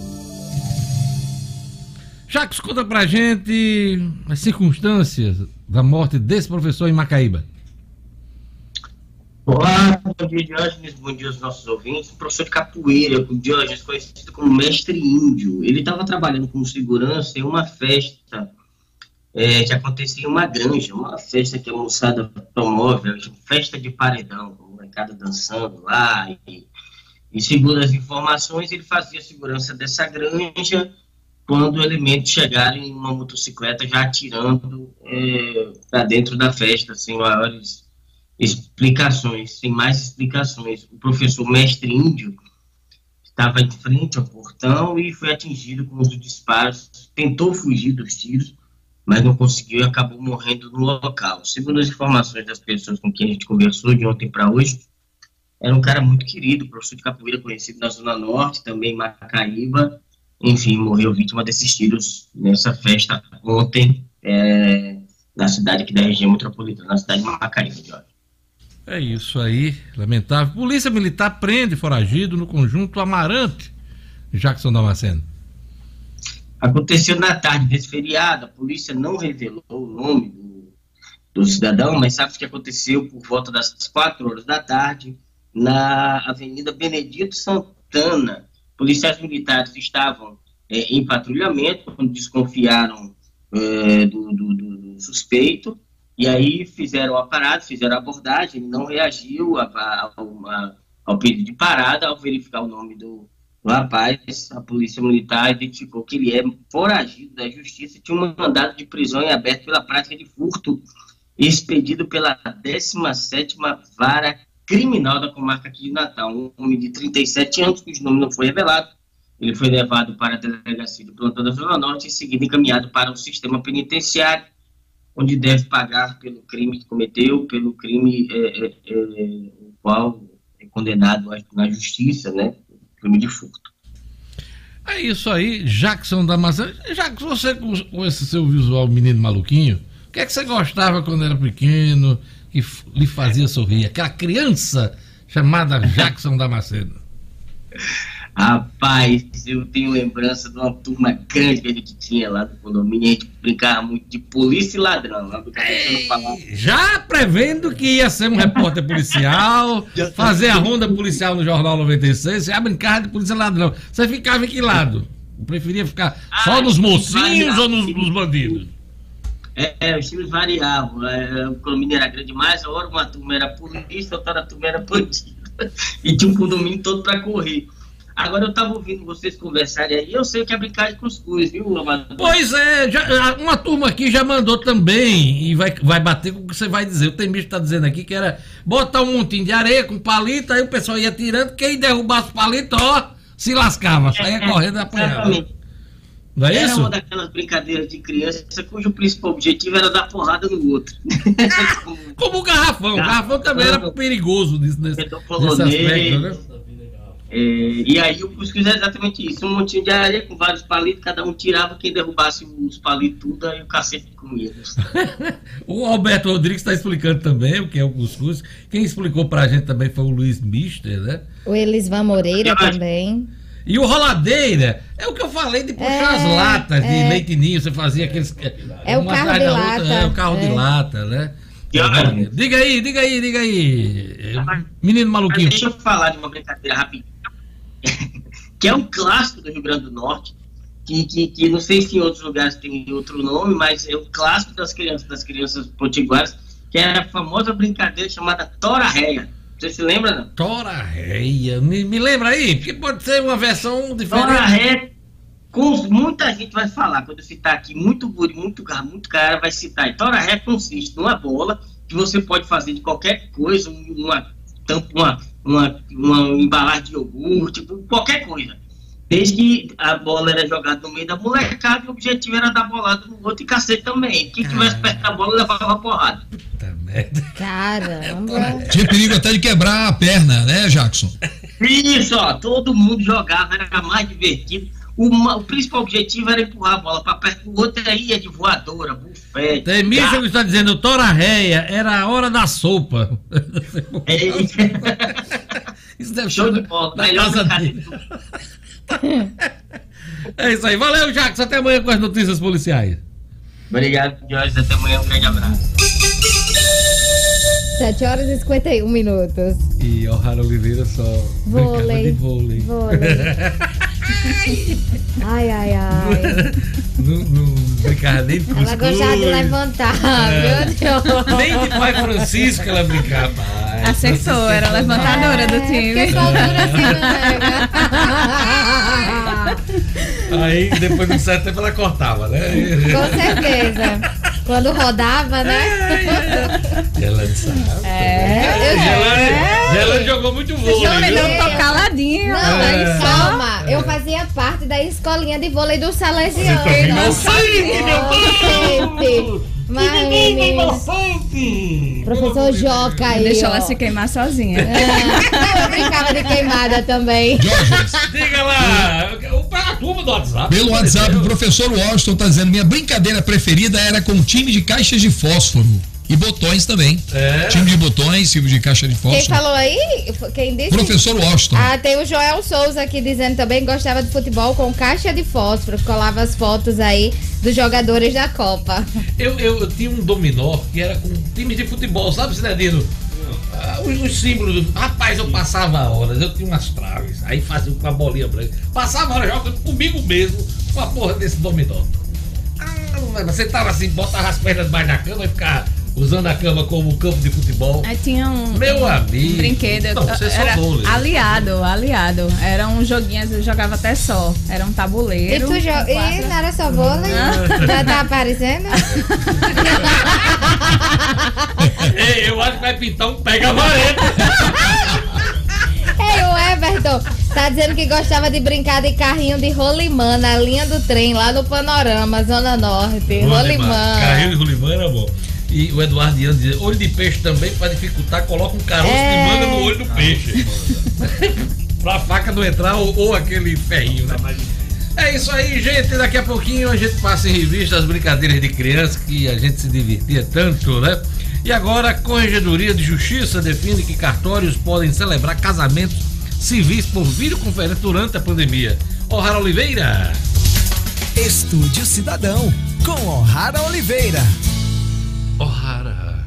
Jacques, conta pra gente as circunstâncias da morte desse professor em Macaíba. Olá, bom dia, Diógenes, bom dia aos nossos ouvintes. O professor de capoeira, o Diógenes, conhecido como mestre índio, ele estava trabalhando como segurança em uma festa é, que acontecia em uma granja, uma festa que a moçada promove, festa de paredão, com o mercado dançando lá. E, e segundo as informações, ele fazia segurança dessa granja quando elementos chegarem em uma motocicleta já atirando é, para dentro da festa, sem maiores explicações, sem mais explicações. O professor mestre índio estava em frente ao portão e foi atingido com os disparos, tentou fugir dos tiros, mas não conseguiu e acabou morrendo no local. Segundo as informações das pessoas com quem a gente conversou de ontem para hoje, era um cara muito querido, professor de capoeira conhecido na Zona Norte, também Macaíba, enfim, morreu vítima desses tiros nessa festa ontem é, na cidade aqui da região metropolitana, na cidade de Macaíba, Jorge. É isso aí, lamentável. Polícia Militar prende foragido no conjunto Amarante, Jackson Damasceno. Aconteceu na tarde desse feriado, a polícia não revelou o nome do, do cidadão, mas sabe o que aconteceu por volta das 4 horas da tarde, na Avenida Benedito Santana. Policiais militares estavam é, em patrulhamento, quando desconfiaram é, do, do, do, suspeito, e aí fizeram a parada, fizeram a abordagem, ele não reagiu a, a, a, ao pedido de parada, ao verificar o nome do, do rapaz, a polícia militar identificou que ele é foragido da justiça e tinha um mandado de prisão em aberto pela prática de furto expedido pela 17ª Vara Criminal da comarca de Natal. Um homem de 37 anos, cujo nome não foi revelado, ele foi levado para a delegacia de plantão da Zona Norte e em seguida encaminhado para o sistema penitenciário, onde deve pagar pelo crime que cometeu, pelo crime é, é, é, o qual é condenado na justiça, né? crime de furto. É isso aí, Jackson Damasceno. Jackson, você com esse seu visual menino maluquinho, o que é que você gostava quando era pequeno, que lhe fazia sorrir? Aquela criança chamada Jackson Damasceno. Rapaz, eu tenho lembrança de uma turma grande que a gente tinha lá no condomínio. A gente brincava muito de polícia e ladrão. Ei, já prevendo que ia ser um repórter policial, fazer a ronda policial no Jornal 96, você ia brincar de polícia e ladrão. Você ficava em que lado? Preferia ficar só ah, nos mocinhos ou nos, nos bandidos? É, é, os times variavam. É, o condomínio era grande demais, a hora uma turma era polícia, outra turma era bandido. E tinha um condomínio todo para correr. Agora eu estava ouvindo vocês conversarem aí, eu sei que é brincar de cuscuz, viu, Amador? Pois é, já, uma turma aqui já mandou também, e vai, vai bater com o que você vai dizer. O Tembicho está dizendo aqui que era botar um montinho de areia com palito, aí o pessoal ia tirando, quem derrubasse o palito, ó, se lascava, saia é, correndo e apanhava. Não é era isso? uma daquelas brincadeiras de criança cujo principal objetivo era dar porrada no outro. Como o garrafão. O garrafão também era perigoso nesse, nesse, nesse aspecto, né? É, e aí o cuscuz é exatamente isso, um montinho de areia com vários palitos, cada um tirava, quem derrubasse os palitos tudo, aí o cacete comia. o Alberto Rodrigues está explicando também o que é o cuscuz. Quem explicou pra gente também foi o Luiz Mister, né? O Elisvan Moreira também. E o roladeira, é o que eu falei de puxar é, as latas é. de leite ninho, você fazia aqueles. É o carro de lata. Outra, é o carro de é. lata, né? Diga aí, diga aí, diga aí. Menino maluquinho. Deixa eu falar de uma brincadeira rapidinho. que é um clássico do Rio Grande do Norte, que, que, que, não sei se em outros lugares tem outro nome, mas é um clássico das crianças, das crianças potiguaras, que é a famosa brincadeira chamada Tora Réia. Você se lembra, não? Tora Réia. Me, me lembra aí, porque pode ser uma versão diferente. Tora Réia, com, muita gente vai falar, quando eu citar aqui, muito guri, muito cara, muito cara vai citar. E Tora consiste numa bola que você pode fazer de qualquer coisa, uma tampa, uma uma, uma embalagem de iogurte, tipo, qualquer coisa. Desde que a bola era jogada no meio da molecada, o objetivo era dar bolada no outro e cacete também. Quem tivesse perto da bola levava porrada. Puta merda. Caramba. Tinha perigo até de quebrar a perna, né, Jackson? Isso, ó, todo mundo jogava, era mais divertido. Uma, o principal objetivo era empurrar a bola para perto do outro, aí ia de voadora, bufete. Tem míssil que está dizendo, Tora Réia, era a hora da sopa. É, isso deve Show de bola, melhor É isso aí, valeu, Jacques, até amanhã com as notícias policiais. Obrigado, Jorge, até amanhã, um grande abraço. 7 horas e 51 minutos. E o Raro Oliveira só vôlei. de vôlei. Vôlei. ai, ai, ai. Não, não brincava nem de Ela gostava de levantar, é. meu Deus. Nem de Pai Francisco ela brincava. Pai, Acertou, era levantadora é, do time. Que altura assim não Aí, depois de um certo tempo, ela cortava, né? Com certeza. Quando rodava, né? Gelane sabe. É, eu Gelane jogou muito vôlei. Gelane não tô caladinho. Não, é. calma. Eu fazia parte da escolinha de vôlei do Salesiano. Meu sangue, meu Deus! Mas, Professor Joca aí. Deixa ela se queimar sozinha. É. Eu brincava de queimada também. Diga lá, turma do WhatsApp. Pelo WhatsApp, o professor Washington tá dizendo: minha brincadeira preferida era com time de caixas de fósforo. E botões também. É. Time de botões, time de caixa de fósforo. Quem falou aí? Quem disse? Professor Washington. Ah, tem o Joel Souza aqui dizendo também que gostava de futebol com caixa de fósforo. Colava as fotos aí dos jogadores da Copa. Eu, eu, eu tinha um dominó que era com time de futebol, sabe, Cidadino? Ah, os, os, símbolos. Rapaz, eu passava horas, eu tinha umas traves. Aí fazia com a bolinha branca. Passava horas jogando comigo mesmo com a porra desse dominó. Ah, você tava assim, botava as pernas debaixo da cama e ficava usando a cama como campo de futebol. Aí tinha um, Meu amigo. Um brinquedo. Não, você era só aliado, aliado. Era um joguinho, eu jogava até só. Era um tabuleiro. E tu jo... E não era só vôlei? Já tá aparecendo? Ei, eu acho que vai pintar um pega vareta. Ei, o Everton tá dizendo que gostava de brincar de carrinho de rolimã na linha do trem, lá no Panorama, Zona Norte. Rolimã. Carrinho de rolimã era bom. E o Eduardo Ian diz, olho de peixe também, para dificultar, coloca um caroço é... de manga no olho do peixe. pra faca não entrar ou, ou aquele ferrinho, né? É isso aí, gente. Daqui a pouquinho a gente passa em revista as brincadeiras de criança que a gente se divertia tanto, né? E agora a Corregedoria de Justiça define que cartórios podem celebrar casamentos civis por videoconferência durante a pandemia. O'Hara Oliveira. Estúdio Cidadão, com O'Hara Oliveira. O'Hara.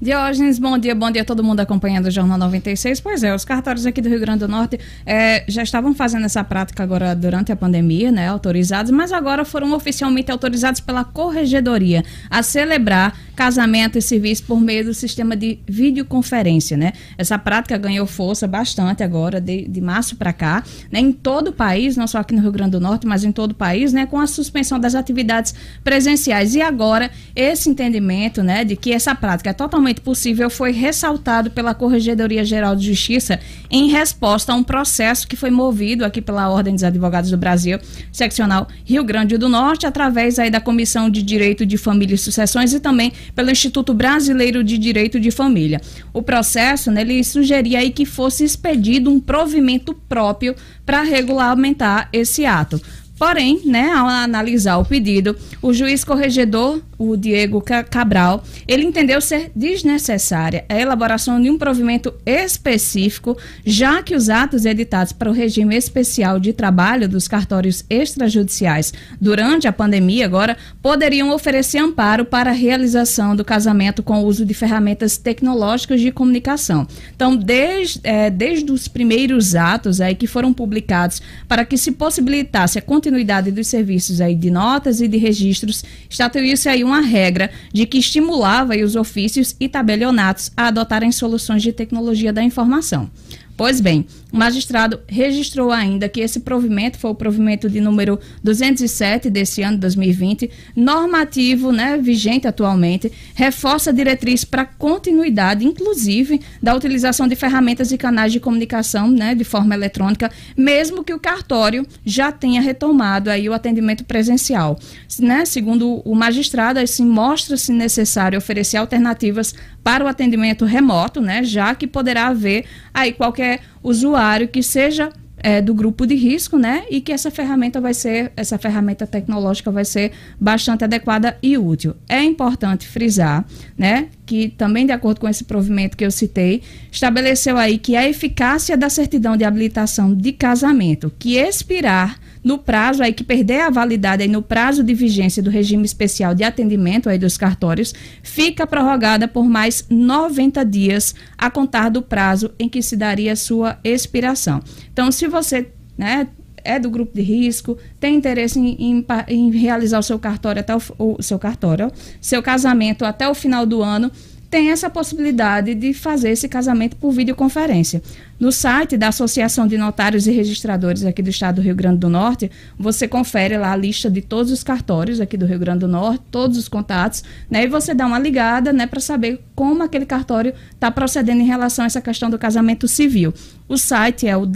Diógenes, bom dia, bom dia a todo mundo acompanhando o Jornal 96. Pois é, os cartórios aqui do Rio Grande do Norte é, já estavam fazendo essa prática agora durante a pandemia, né, autorizados, mas agora foram oficialmente autorizados pela Corregedoria a celebrar casamento e serviço por meio do sistema de videoconferência, né? Essa prática ganhou força bastante agora, de, de março para cá, né? Em todo o país, não só aqui no Rio Grande do Norte, mas em todo o país, né? Com a suspensão das atividades presenciais. E agora, esse entendimento, né? De que essa prática é totalmente possível foi ressaltado pela Corregedoria Geral de Justiça em resposta a um processo que foi movido aqui pela Ordem dos Advogados do Brasil, seccional Rio Grande do Norte, através aí da Comissão de Direito de Família e Sucessões e também pelo Instituto Brasileiro de Direito de Família. O processo, né, ele sugeria aí que fosse expedido um provimento próprio para regulamentar esse ato. Porém, né, ao analisar o pedido, o juiz corregedor, o Diego Cabral, ele entendeu ser desnecessária a elaboração de um provimento específico, já que os atos editados para o regime especial de trabalho dos cartórios extrajudiciais durante a pandemia agora poderiam oferecer amparo para a realização do casamento com o uso de ferramentas tecnológicas de comunicação. Então, desde, é, desde os primeiros atos aí que foram publicados para que se possibilitasse a continuidade dos serviços aí de notas e de registros, estatuiu-se aí uma regra de que estimulava os ofícios e tabelionatos a adotarem soluções de tecnologia da informação. Pois bem, o magistrado registrou ainda que esse provimento foi o provimento de número 207 desse ano 2020, normativo, né, vigente atualmente, reforça a diretriz para continuidade, inclusive, da utilização de ferramentas e canais de comunicação, né, de forma eletrônica, mesmo que o cartório já tenha retomado aí o atendimento presencial. Né, segundo o magistrado, assim, mostra-se necessário oferecer alternativas para o atendimento remoto, né, já que poderá haver aí qualquer usuário que seja é, do grupo de risco, né? E que essa ferramenta vai ser, essa ferramenta tecnológica vai ser bastante adequada e útil. É importante frisar, né? Que também de acordo com esse provimento que eu citei, estabeleceu aí que a eficácia da certidão de habilitação de casamento que expirar no prazo aí que perder a validade aí no prazo de vigência do regime especial de atendimento aí dos cartórios, fica prorrogada por mais 90 dias a contar do prazo em que se daria sua expiração. Então, se você, né, é do grupo de risco, tem interesse em, em, em realizar o seu cartório até o, o seu cartório, seu casamento até o final do ano, tem essa possibilidade de fazer esse casamento por videoconferência. No site da Associação de Notários e Registradores aqui do estado do Rio Grande do Norte, você confere lá a lista de todos os cartórios aqui do Rio Grande do Norte, todos os contatos, né? E você dá uma ligada, né, para saber como aquele cartório está procedendo em relação a essa questão do casamento civil. O site é o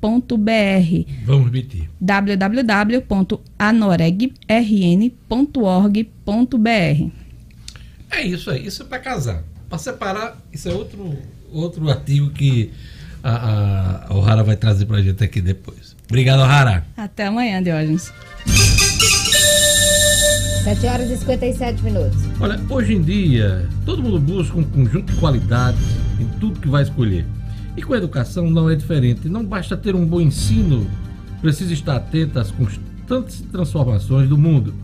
www.anoregrn.org.br. Vamos repetir. www.anoregrn.org.br. É isso aí, isso é para casar. Para separar, isso é outro, outro artigo que a, a O'Hara vai trazer pra gente aqui depois. Obrigado, O'Hara. Até amanhã, Diógenes. 7 horas e 57 minutos. Olha, hoje em dia, todo mundo busca um conjunto de qualidades em tudo que vai escolher. E com a educação não é diferente. Não basta ter um bom ensino, precisa estar atento às constantes transformações do mundo.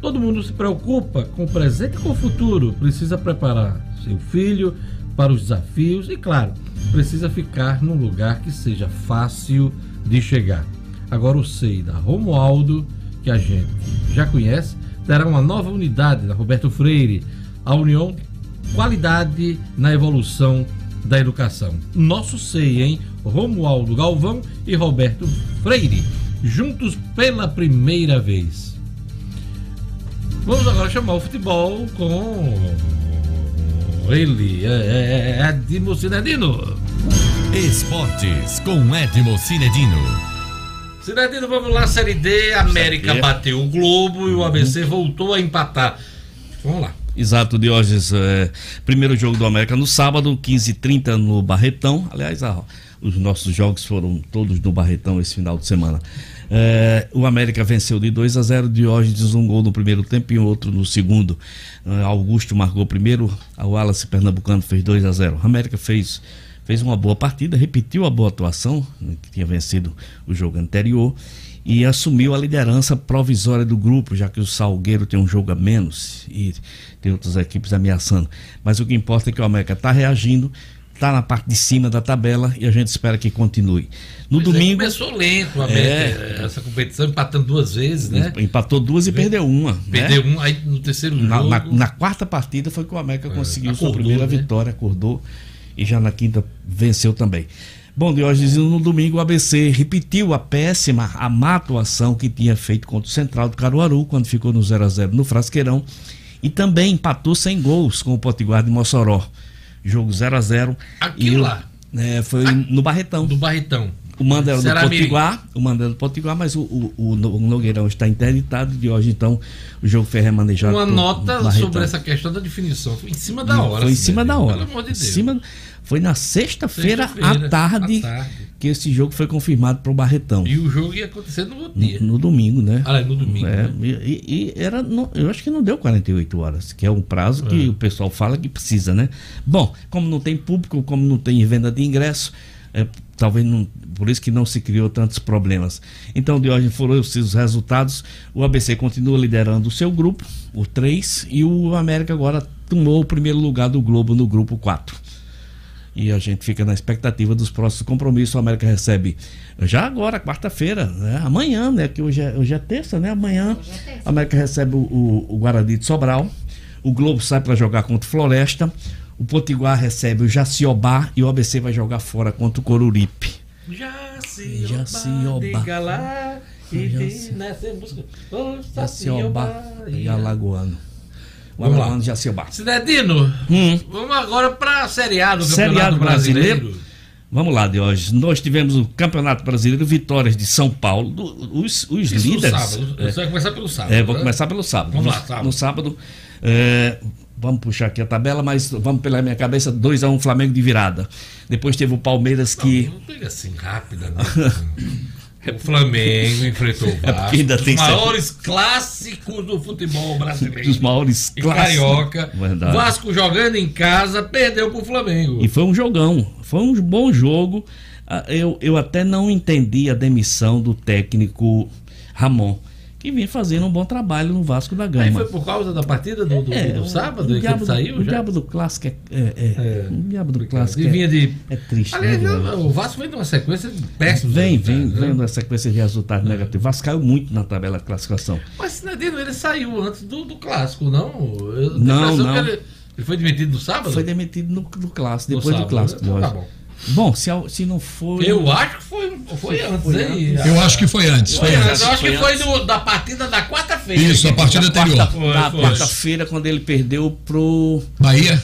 Todo mundo se preocupa com o presente e com o futuro. Precisa preparar seu filho para os desafios e, claro, precisa ficar num lugar que seja fácil de chegar. Agora o SEI da Romualdo, que a gente já conhece, terá uma nova unidade da Roberto Freire, a União Qualidade na Evolução da Educação. Nosso SEI, hein? Romualdo Galvão e Roberto Freire, juntos pela primeira vez. Vamos agora chamar o futebol com ele, é, é, é Edmo Cinedino. Esportes com Edmo Cinedino. Cinedino, vamos lá, Série D. América bateu o Globo e o ABC voltou a empatar. Vamos lá. Exato, Diógenes. É, primeiro jogo do América no sábado, 15h30 no Barretão. Aliás, ah, os nossos jogos foram todos no Barretão esse final de semana. É, o América venceu de 2 a 0 Diógenes um gol no primeiro tempo e outro no segundo. É, Augusto marcou primeiro, a Wallace Pernambucano fez 2 a 0 O América fez, fez uma boa partida, repetiu a boa atuação, né, que tinha vencido o jogo anterior, e assumiu a liderança provisória do grupo, já que o Salgueiro tem um jogo a menos e tem outras equipes ameaçando. Mas o que importa é que o América está reagindo, está na parte de cima da tabela e a gente espera que continue. No pois é, domingo. É, começou lento a é, essa competição, empatando duas vezes, né? Empatou duas e perdeu uma. Perdeu né? um, aí no terceiro na, jogo. Na, na, quarta partida foi que o América é, conseguiu acordou, sua primeira né? vitória, acordou e já na quinta venceu também. Bom, de hoje no domingo o ABC repetiu a péssima, a má atuação que tinha feito contra o Central do Caruaru, quando ficou no 0 a 0 no Frasqueirão, e também empatou sem gols com o Potiguar de Mossoró jogo 0 a 0 Aquilo e, lá. É, foi ah, no Barretão. Do Barretão. O mando era do Potiguar, o mando do Potiguar, mas o, o, o, Nogueirão está interditado de hoje, então o jogo foi remanejado. Uma nota sobre essa questão da definição. Foi em cima da hora. Foi em cima da hora. Pelo amor de Deus. Cima, foi na sexta-feira sexta à, tarde, que esse jogo foi confirmado para o Barretão. E o jogo ia acontecer no outro dia. No, no domingo, né? Ah, é no domingo. É, né? e, e, era, no, eu acho que não deu 48 horas, que é um prazo que é. o pessoal fala que precisa, né? Bom, como não tem público, como não tem venda de ingresso, é, talvez não, por isso que não se criou tantos problemas. Então, de hoje foram os resultados. O ABC continua liderando o seu grupo, o 3, e o América agora tomou o primeiro lugar do Globo no grupo 4 e a gente fica na expectativa dos próximos compromissos. O América recebe já agora, quarta-feira, né? amanhã, né? Que hoje é, hoje é terça, né? Amanhã é a América recebe o, o, o Guarani de Sobral. O Globo sai para jogar contra o Floresta. O Potiguar recebe o Jaciobá e o ABC vai jogar fora contra o Coruripe. Jaciobá, Jaciobá. diga lá e nessa música. Jaciobá e Alagoano. Vamos lá. de Jacilbar. Cidadino, hum. vamos agora para a Série A do Campeonato Brasileiro. Brasileiro. Vamos lá, de hoje. Nós tivemos o Campeonato Brasileiro, vitórias de São Paulo. Os, os líderes. Sábado. É, Você vai começar pelo sábado. É, vou né? começar pelo sábado. Vamos no, lá, sábado. No sábado. É, vamos puxar aqui a tabela, mas vamos pela minha cabeça: 2x1 um, Flamengo de virada. Depois teve o Palmeiras que. Não, não pega assim rápida, não. O Flamengo enfrentou o é Vasco, é ainda tem os maiores clássicos do futebol brasileiro. Os maiores clássicos. Carioca. Verdade. Vasco jogando em casa, perdeu pro Flamengo. E foi um jogão. Foi um bom jogo. Ah, eu, eu até não entendi a demissão do técnico Ramon que vinha fazendo um bom trabalho no Vasco da Gama. Aí foi por causa da partida do, do, é, do sábado o, que saiu? O já? diabo do clássico é, é, é, o diabo do clássico é, vinha de... é triste. Aliás, né, o Vasco vem de uma sequência péssima. Vem, vem, né? vem de uma sequência de resultados é. negativos. O Vasco caiu muito na tabela de classificação. Mas Sinadino, ele saiu antes do, do clássico, não? Eu não, não. Ele, ele, foi demitido no sábado? Foi demitido no, no clássico, depois do clássico. Então, tá bom. Bom, se, se não foi. Eu acho que foi, foi antes, foi antes. Eu acho que foi antes. Foi, antes. Eu acho que foi do, da partida da quarta-feira. Isso, a partida anterior. Da quarta-feira, quando ele perdeu pro. Bahia?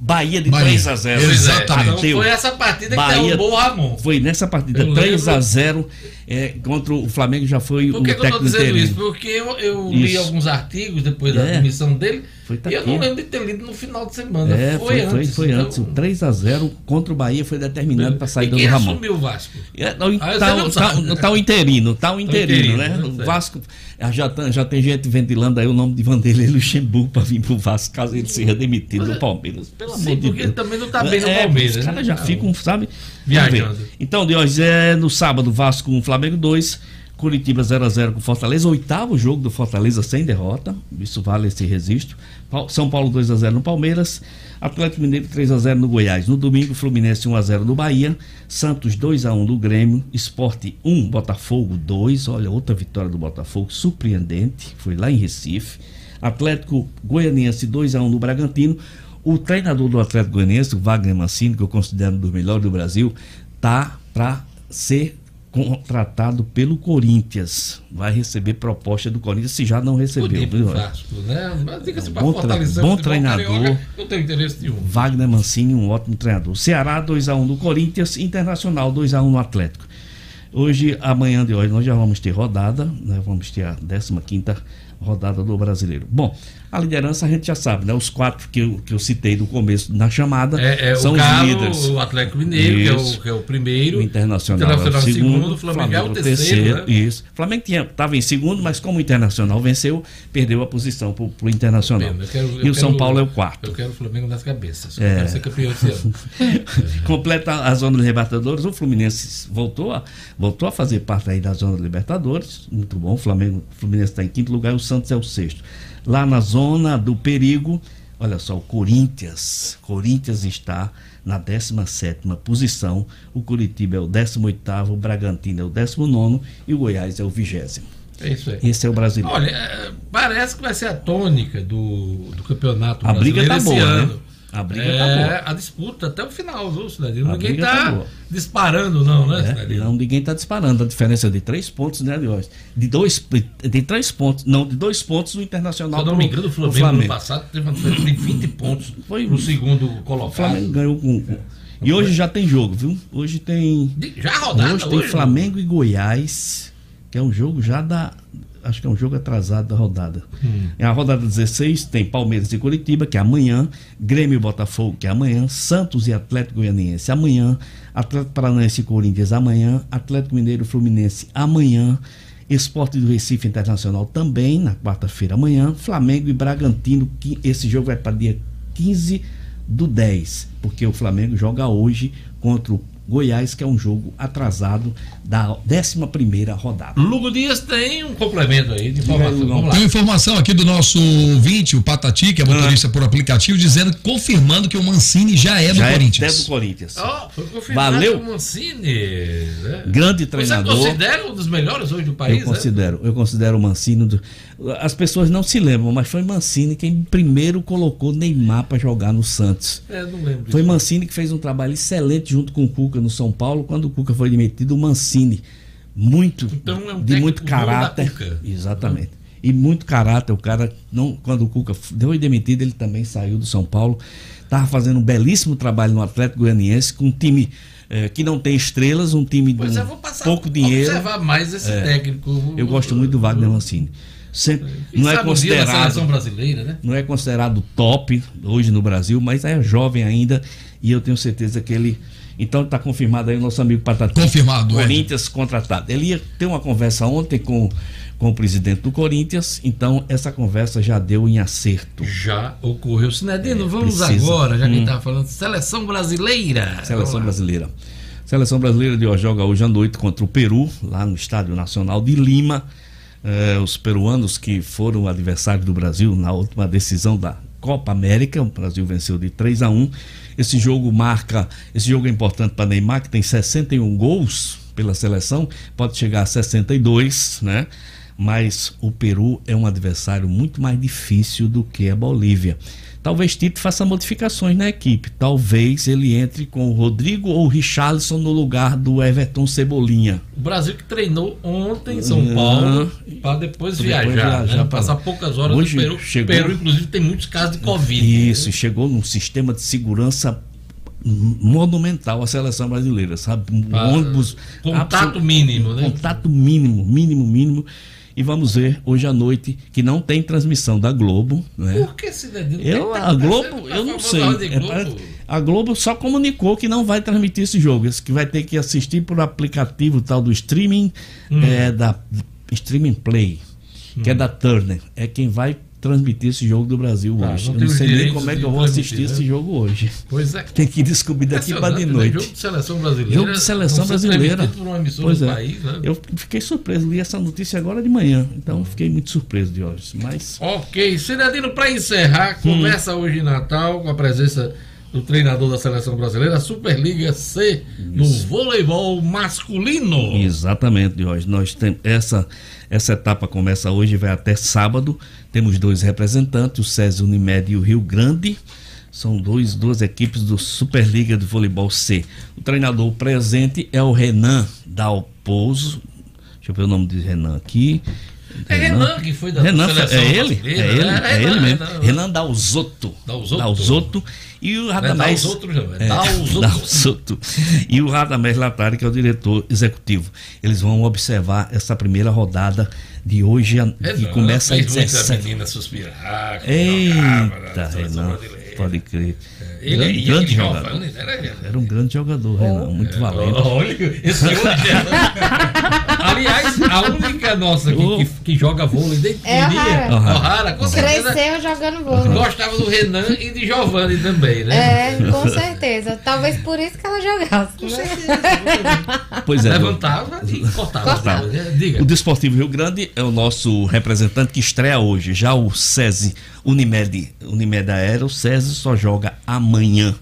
Bahia de Bahia. 3 a 0 Exatamente. Então foi essa partida Bahia, que derrubou o Ramon. Foi nessa partida, eu 3 lembro. a 0 é, contra o Flamengo já foi Por que o que eu tô técnico dizendo interino. isso? Porque eu, eu li Isso. alguns artigos depois da É. demissão dele Foi e eu aqui. não lembro de ter lido no final de semana. É, foi, foi, foi, antes. foi então- antes. O 3x0 contra o Bahia foi determinado para quem do Ramon. assumiu o Vasco? É, não, Ah, tá, não tá, sabe. tá o interino, tá o interino, interino, né? né? O. Vasco ah, já, tá- já tem gente ventilando aí o nome de Vanderlei Luxemburgo para vir pro Vasco, caso ele seja demitido do Palmeiras. Pelo Sim, amor de porque Deus. também não tá bem no É, Palmeiras, Os né? caras já ficam, sabe? Viajando. Então, Diógenes, é no sábado, Vasco 1, Flamengo 2, Curitiba 0x0 com Fortaleza, oitavo jogo do Fortaleza sem derrota, isso vale esse registro. São Paulo 2x0 no Palmeiras, Atlético Mineiro 3x0 no Goiás. No domingo, Fluminense 1x0 no Bahia, Santos 2x1 no Grêmio, Esporte 1, Botafogo 2, olha, outra vitória do Botafogo, surpreendente, foi lá em Recife. Atlético Goianiense 2x1 no Bragantino. O treinador do Atlético Goianiense, Wagner Mancini, que eu considero um dos melhores do Brasil, tá para ser contratado pelo Corinthians. Vai receber proposta do Corinthians, se já não recebeu. Viu? Vasco, né? Mas pra Bom tre- fortalecer bom o futebol treinador. carioca, Não tenho interesse nenhum. Wagner Mancini, um ótimo treinador. Ceará 2x1 no Corinthians, Internacional 2x1 no Atlético. Hoje, amanhã de hoje, nós já vamos ter rodada, né? vamos ter a 15 rodada do brasileiro. Bom, a liderança a gente já sabe, né? Os quatro que eu, que eu citei no começo na chamada É, é são o os Galo, líderes. o Atlético Mineiro, que é o, que é o primeiro. O Internacional, é o Internacional segundo, o Flamengo, é o terceiro. né? Isso. O Flamengo estava em segundo, mas como o Internacional venceu, perdeu a posição para o Internacional. Eu quero- eu e o São quero- Paulo é o quarto. Eu quero o Flamengo nas cabeças. Eu É. quero ser campeão esse ano. Completa a zona dos Libertadores. O Fluminense voltou a, voltou a fazer parte aí da zona dos Libertadores. Muito bom. O Flamengo, o Fluminense está em quinto lugar e o Santos é o sexto. Lá na zona do perigo, olha só, o Corinthians. Corinthians está na 17 posição. O Curitiba é o 18, o Bragantino é o 19 e o Goiás é o 20. É isso aí. Esse é o brasileiro. Olha, é, parece que vai ser a tônica do, do campeonato A briga brasileiro tá esse boa, né? A briga é, tá boa. A disputa até o final, viu, Cidadinho? Ninguém tá, tá disparando, não, né, É, não, ninguém está disparando. A diferença é de três pontos, né, Diógenes? De dois, de três pontos, não, de dois pontos o Se Internacional eu não me engano, o pro Flamengo, no passado teve uma diferença de 20 pontos Foi no segundo O colocado. Flamengo ganhou com. E hoje já tem jogo, viu? Hoje tem. Já rodada Hoje tem hoje, Flamengo e Goiás, que é um jogo já da. Acho que é um jogo atrasado da rodada. Hum. É a rodada 16, tem Palmeiras e Curitiba, que é amanhã, Grêmio e Botafogo, que é amanhã, Santos e Atlético Goianiense amanhã, Atlético Paranaense e Corinthians amanhã, Atlético Mineiro e Fluminense amanhã, Esporte do Recife Internacional também, na quarta-feira amanhã, Flamengo e Bragantino, que esse jogo vai para dia 15 do 10, porque o Flamengo joga hoje contra o Goiás, que é um jogo atrasado da 11 primeira rodada. Lugo Dias tem um complemento aí de informação. Vamos lá. Tem uma informação aqui do nosso ouvinte, o Patati, que é motorista por aplicativo, dizendo, confirmando que o Mancini já é do Já é Corinthians. até do Corinthians. Ó, foi confirmado Valeu. o Mancini. né? Grande treinador. Você considera um dos melhores hoje do país? eu considero, eu considero o Mancini. do- as pessoas não se lembram, mas foi Mancini quem primeiro colocou Neymar para jogar no Santos. É, não lembro. Foi. Mancini que fez um trabalho excelente junto com o Cuca no São Paulo. Quando o Cuca foi demitido, o Mancini, muito Então é um de muito caráter. Exatamente. E muito caráter, o cara não, quando o Cuca deu demitido, ele também saiu do São Paulo. Tava fazendo um belíssimo trabalho no Atlético Goianiense com um time eh, que não tem estrelas, um time Pois de é, um vou passar pouco dinheiro. observar mais esse É. técnico. Eu gosto muito do Wagner Mancini. Sempre, Quem não é considerado seleção brasileira, né? não é considerado top hoje no Brasil, mas é jovem ainda e eu tenho certeza que ele. Então está confirmado aí o nosso amigo Patati. Confirmado, Corinthians contratado. Ele ia ter uma conversa ontem com, com o presidente do Corinthians, então essa conversa já deu em acerto. Já ocorreu. Sinedino, É, vamos precisa. agora, já que Hum. estava falando, seleção brasileira. Seleção brasileira. Seleção brasileira de hoje joga hoje à noite contra o Peru, lá no Estádio Nacional de Lima. Eh, os peruanos que foram adversários do Brasil na última decisão da Copa América, o Brasil venceu de 3 a 1. Esse jogo marca, esse jogo é importante para Neymar, que tem 61 gols pela seleção, pode chegar a 62, né? Mas o Peru é um adversário muito mais difícil do que a Bolívia. Talvez Tite faça modificações na equipe. Talvez ele entre com o Rodrigo ou o Richarlison no lugar do Everton Cebolinha. O Brasil que treinou ontem em São Uhum. Paulo para depois Pra viajar, depois viajar né? passar poucas horas Hoje no Peru. chegou- Peru, inclusive, tem muitos casos de Covid. Isso, chegou num sistema de segurança monumental à seleção brasileira, sabe? Ah, ônibus. Contato mínimo, né? Contato mínimo, mínimo, mínimo. E vamos ver hoje à noite que não tem transmissão da Globo. Né? Por que se eu, A Globo, eu não sei. É, a Globo só comunicou que não vai transmitir esse jogo, que vai ter que assistir por aplicativo tal do streaming hum. é, da Streaming Play, hum. que é hum. da Turner. É quem vai transmitir esse jogo do Brasil ah, hoje. Não eu não sei nem como é que eu vou assistir né? esse jogo hoje. Pois é. Tem que descobrir daqui para de né? noite. Jogo de seleção brasileira. Jogo de seleção brasileira. Pois é. País, né? Eu fiquei surpreso, li essa notícia agora de manhã. Então fiquei muito surpreso de hoje. Mas. Ok, Cidadino, para encerrar, hum. começa hum. hoje Natal com a presença do treinador da seleção brasileira, Superliga C, no voleibol masculino. Exatamente, hoje Nós temos essa essa etapa começa hoje e vai até sábado. Temos dois representantes, o César Unimed e o Rio Grande. São dois, duas equipes do Superliga de Voleibol C. O treinador presente é o Renan Dalpozo. Deixa eu ver o nome de Renan aqui. É Renan que foi da Renan, seleção. É ele? É ele, é, é ele mesmo. Renan, Renan Dalzotto. Dalzotto. Dalzotto. E o Radamés. É Dalzotto, é, Dalzotto. Dalzotto. E o Radamés Latari, que é o diretor executivo. Eles vão observar essa primeira rodada de hoje, é, que começa às 17. menina suspirar. Eita, Renan. Pode crer. Ele, grande, grande jogador. Era um grande jogador, Renan, muito é, valente. Olha, esse hoje Aliás, a única nossa que, que, que joga vôlei desde é pequenininha, O'Hara, com certeza. Cresceu jogando vôlei. Gostava do Renan e de Giovanni também, né? É, com certeza. Talvez por isso que ela jogasse. Com né? certeza. Pois é. Levantava e cortava. cortava. Diga. O Desportivo Rio Grande é o nosso representante que estreia hoje. Já o SESI Unimed, Unimed Aero, o SESI só joga amanhã.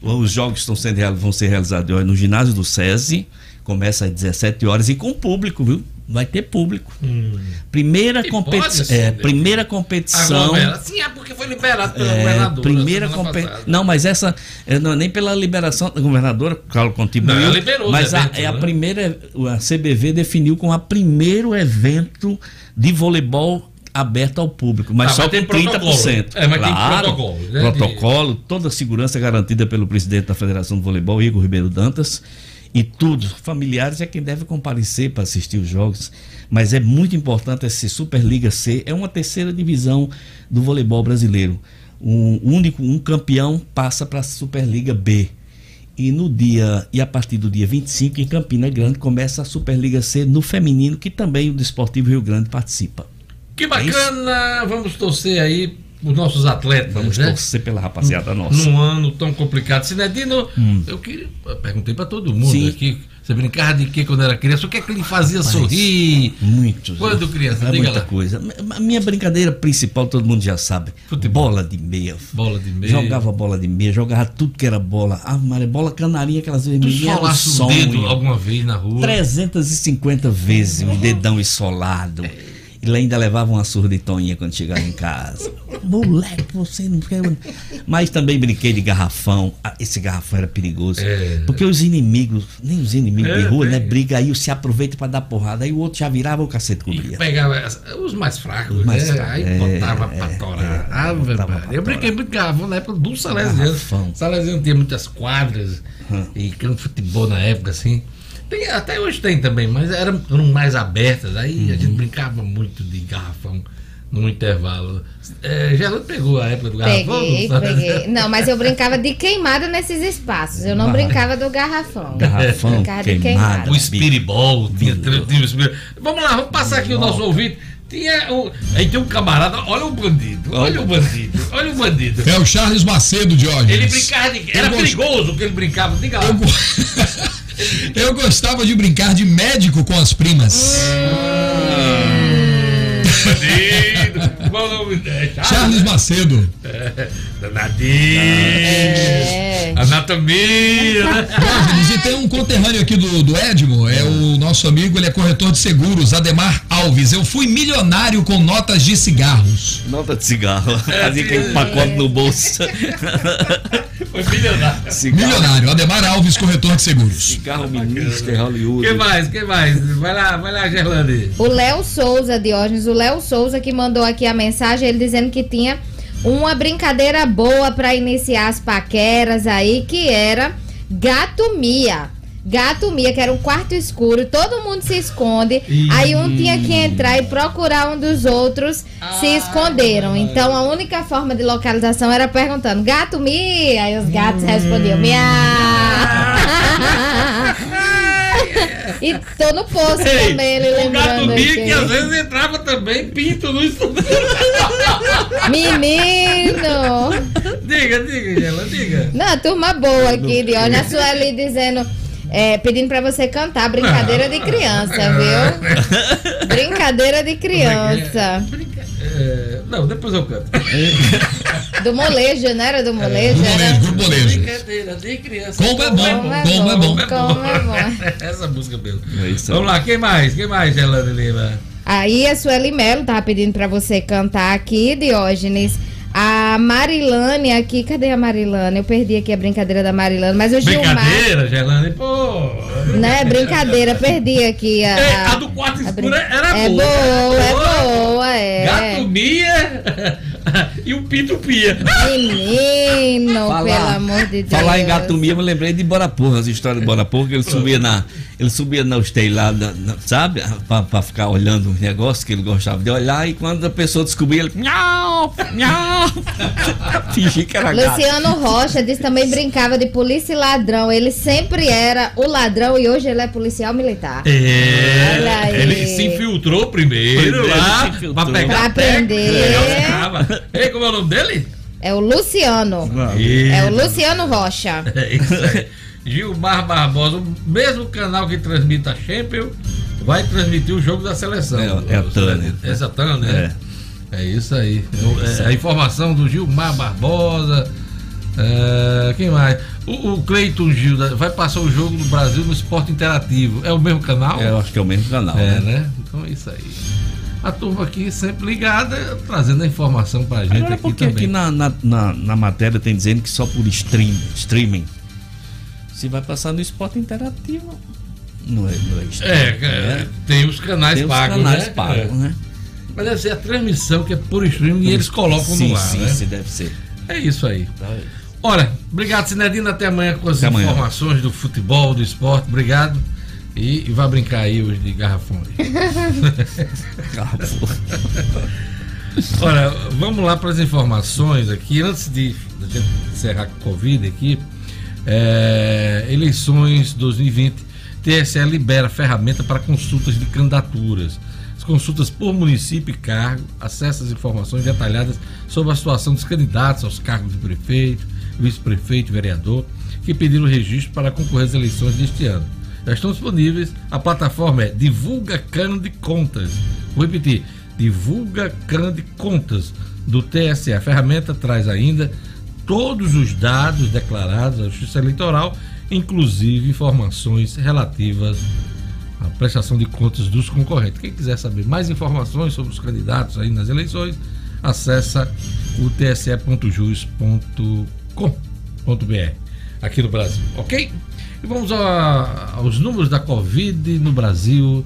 Os jogos estão sendo, vão ser realizados no ginásio do SESI Começa às 17 horas e com público, viu? Vai ter público. Hum. Primeira, competi é, primeira competição. Sim, é porque foi liberado pela é, governadora. Primeira competição. Não, mas essa. É, não, nem pela liberação da governadora, Carlos contribuiu. Não, ela liberou mas a, é a né? primeira. A CBV definiu como a primeiro evento de voleibol aberto ao público, mas ah, só com 30%. Protocolo. É, mas claro, tem protocolo. Né? Protocolo, toda a segurança garantida pelo presidente da Federação de Voleibol, Igor Ribeiro Dantas e tudo. Familiares é quem deve comparecer para assistir os jogos, mas é muito importante essa Superliga C, é uma terceira divisão do voleibol brasileiro. Um único um campeão passa para a Superliga B. E no dia e a partir do dia 25 em Campina Grande começa a Superliga C no feminino, que também o Desportivo Rio Grande participa. Que bacana! É Vamos torcer aí os nossos atletas. Vamos né? torcer pela rapaziada nossa. Num ano tão complicado. Sinedino, hum. eu, queria, eu perguntei para todo mundo Sim. aqui. Você brincava de que quando era criança? O que é que lhe fazia Mas, sorrir? Muito. Quando criança? Diga muita lá. coisa. A minha brincadeira principal, todo mundo já sabe. Futebol. Bola de meia. Bola de meia. Jogava bola de meia, jogava tudo que era bola. Ah, Maria, bola canarinha, aquelas vermelhinhas. Tu solasse o dedo alguma vez na rua? 350 vezes, um dedão essolado. É. Ele ainda levava uma surda de toinha quando chegava em casa. Moleque, você não quer. Mas também brinquei de garrafão. Ah, esse garrafão era perigoso. É. Porque os inimigos, nem os inimigos é, de rua, né? Briga aí, se aproveita para dar porrada. Aí o outro já virava o cacete cobria. Pegava os mais fracos, os mais né? Fracos, aí é, botava pra é, torar. É, ah, botava eu brinquei muito de garrafão na época do Salesiano. Salesiano tinha muitas quadras hum. e campo de futebol na época, assim. Tem, até hoje tem também, mas eram, eram mais abertas. Aí uhum. a gente uhum. brincava muito de garrafão no intervalo. É, já pegou a época do garrafão? Peguei, não peguei. Não, mas eu brincava de queimada nesses espaços. Eu não brincava do garrafão. Garrafão, queimada, queimada. O espiribol. Tinha, tinha, tinha, vamos lá, vamos passar aqui o nosso ouvinte. Tinha o, aí tem um camarada, olha o bandido, olha o bandido, olha o bandido. É o Charles Macedo, Jorge. Ele brincava de. Era perigoso que ele brincava, diga lá. Eu... Eu gostava de brincar de médico com as primas. Qual o nome Charles Macedo. É, É. Anatomia. Diógenes, e tem um conterrâneo aqui do, do Edmo, é o nosso amigo, ele é corretor de seguros, Ademar Alves. Eu fui milionário com notas de cigarros. Nota de cigarro. É, Fazia aquele pacote no bolso. Foi milionário. Cigarro. Milionário, Ademar Alves, corretor de seguros. Cigarro Minister Hollywood. que mais? que mais? Vai lá, vai lá, Gerlande. O Léo Souza, Diógenes, o Léo Souza que mandou aqui a mensagem, ele dizendo que tinha uma brincadeira boa para iniciar as paqueras aí, que era Gato Mia. Gato Mia, que era um quarto escuro, todo mundo se esconde. Aí um tinha que entrar e procurar um dos outros, ah, se esconderam. Então a única forma de localização era perguntando: Gato Mia? Aí os gatos hum. respondiam: Mia. E tô no poço Ei, também, ele lembrando. O gato Mia que às vezes entrava também pinto no estúdio. Menino! diga, diga, ela diga. Não, turma boa aqui, de olha a Sueli dizendo. É, pedindo pra você cantar Brincadeira de Criança, viu? Brincadeira de Criança. É, não, depois eu canto. Do molejo, não era do molejo? É, era... do molejo. Brincadeira de criança. Como é bom, como é bom. Como é bom. Como é bom. Essa música mesmo. É Vamos lá, quem mais? Quem mais, Gelane Lima? Aí a Sueli Melo tava pedindo pra você cantar aqui, Diógenes. A Marilane aqui, cadê a Marilane? Eu perdi aqui a brincadeira da Marilane, mas o Gilmar. Brincadeira, Gelane, pô. Né, brincadeira, perdi aqui a. É, a do quarto escuro era é boa. Boa, é boa, é Gato Mia e o Pito Pia. Menino, falar, pelo amor de Deus. Falar em Gato Mia, eu me lembrei de Borapurra, as histórias de Borapurra, que ele subia na. Ele subia na telhados, sabe? Pra, pra, ficar olhando os negócios que ele gostava de olhar, e quando a pessoa descobria, ele. Miau, miau. Fingir que era Luciano gato. Rocha disse também brincava de polícia e ladrão. Ele sempre era o ladrão e hoje ele é policial militar. É. Ele se infiltrou primeiro, primeiro lá infiltrou. pra pegar pra aprender. Ei, como é o nome dele? É o Luciano. É o Luciano Rocha. É isso aí. Gilmar Barbosa, o mesmo canal que transmite a Champions, vai transmitir o jogo da seleção. É, é a Tânia. Essa Tânia, né? É. é isso aí. É, a informação do Gilmar Barbosa. É, quem mais? O, o Cleiton Gil vai passar o jogo do Brasil no Esporte Interativo. É o mesmo canal? É, eu acho que é o mesmo canal. É, né? né? Então é isso aí. A turma aqui sempre ligada, trazendo a informação pra gente Agora, aqui porque também. aqui na, na, na, na, matéria tem dizendo que só por stream, streaming. Se vai passar no esporte interativo. Não é, não é, é, é, tem os canais tem pagos, os canais né? pagos, é. né? Mas deve ser a transmissão que é por streaming e eles colocam sim, no ar, sim, né? Sim, deve ser. É isso aí. Tá. Olha, obrigado, Sinedina. Até amanhã com as até informações amanhã. do futebol, do esporte. Obrigado. E, e vai brincar aí hoje de garrafões. Olha, vamos lá para as informações aqui. Antes de, de encerrar com a Covid aqui, é, eleições 2020, TSE libera ferramenta para consultas de candidaturas. As consultas por município e cargo acessam as informações detalhadas sobre a situação dos candidatos aos cargos de prefeito, vice-prefeito vereador que pediram registro para concorrer às eleições deste ano. Já estão disponíveis. A plataforma é Divulga Cano de Contas. Vou repetir: Divulga Cano de Contas do TSE. A ferramenta traz ainda todos os dados declarados à Justiça Eleitoral, inclusive informações relativas à prestação de contas dos concorrentes. Quem quiser saber mais informações sobre os candidatos aí nas eleições, acessa o tse.jus.com.br aqui no Brasil, ok? E vamos a, aos números da Covid no Brasil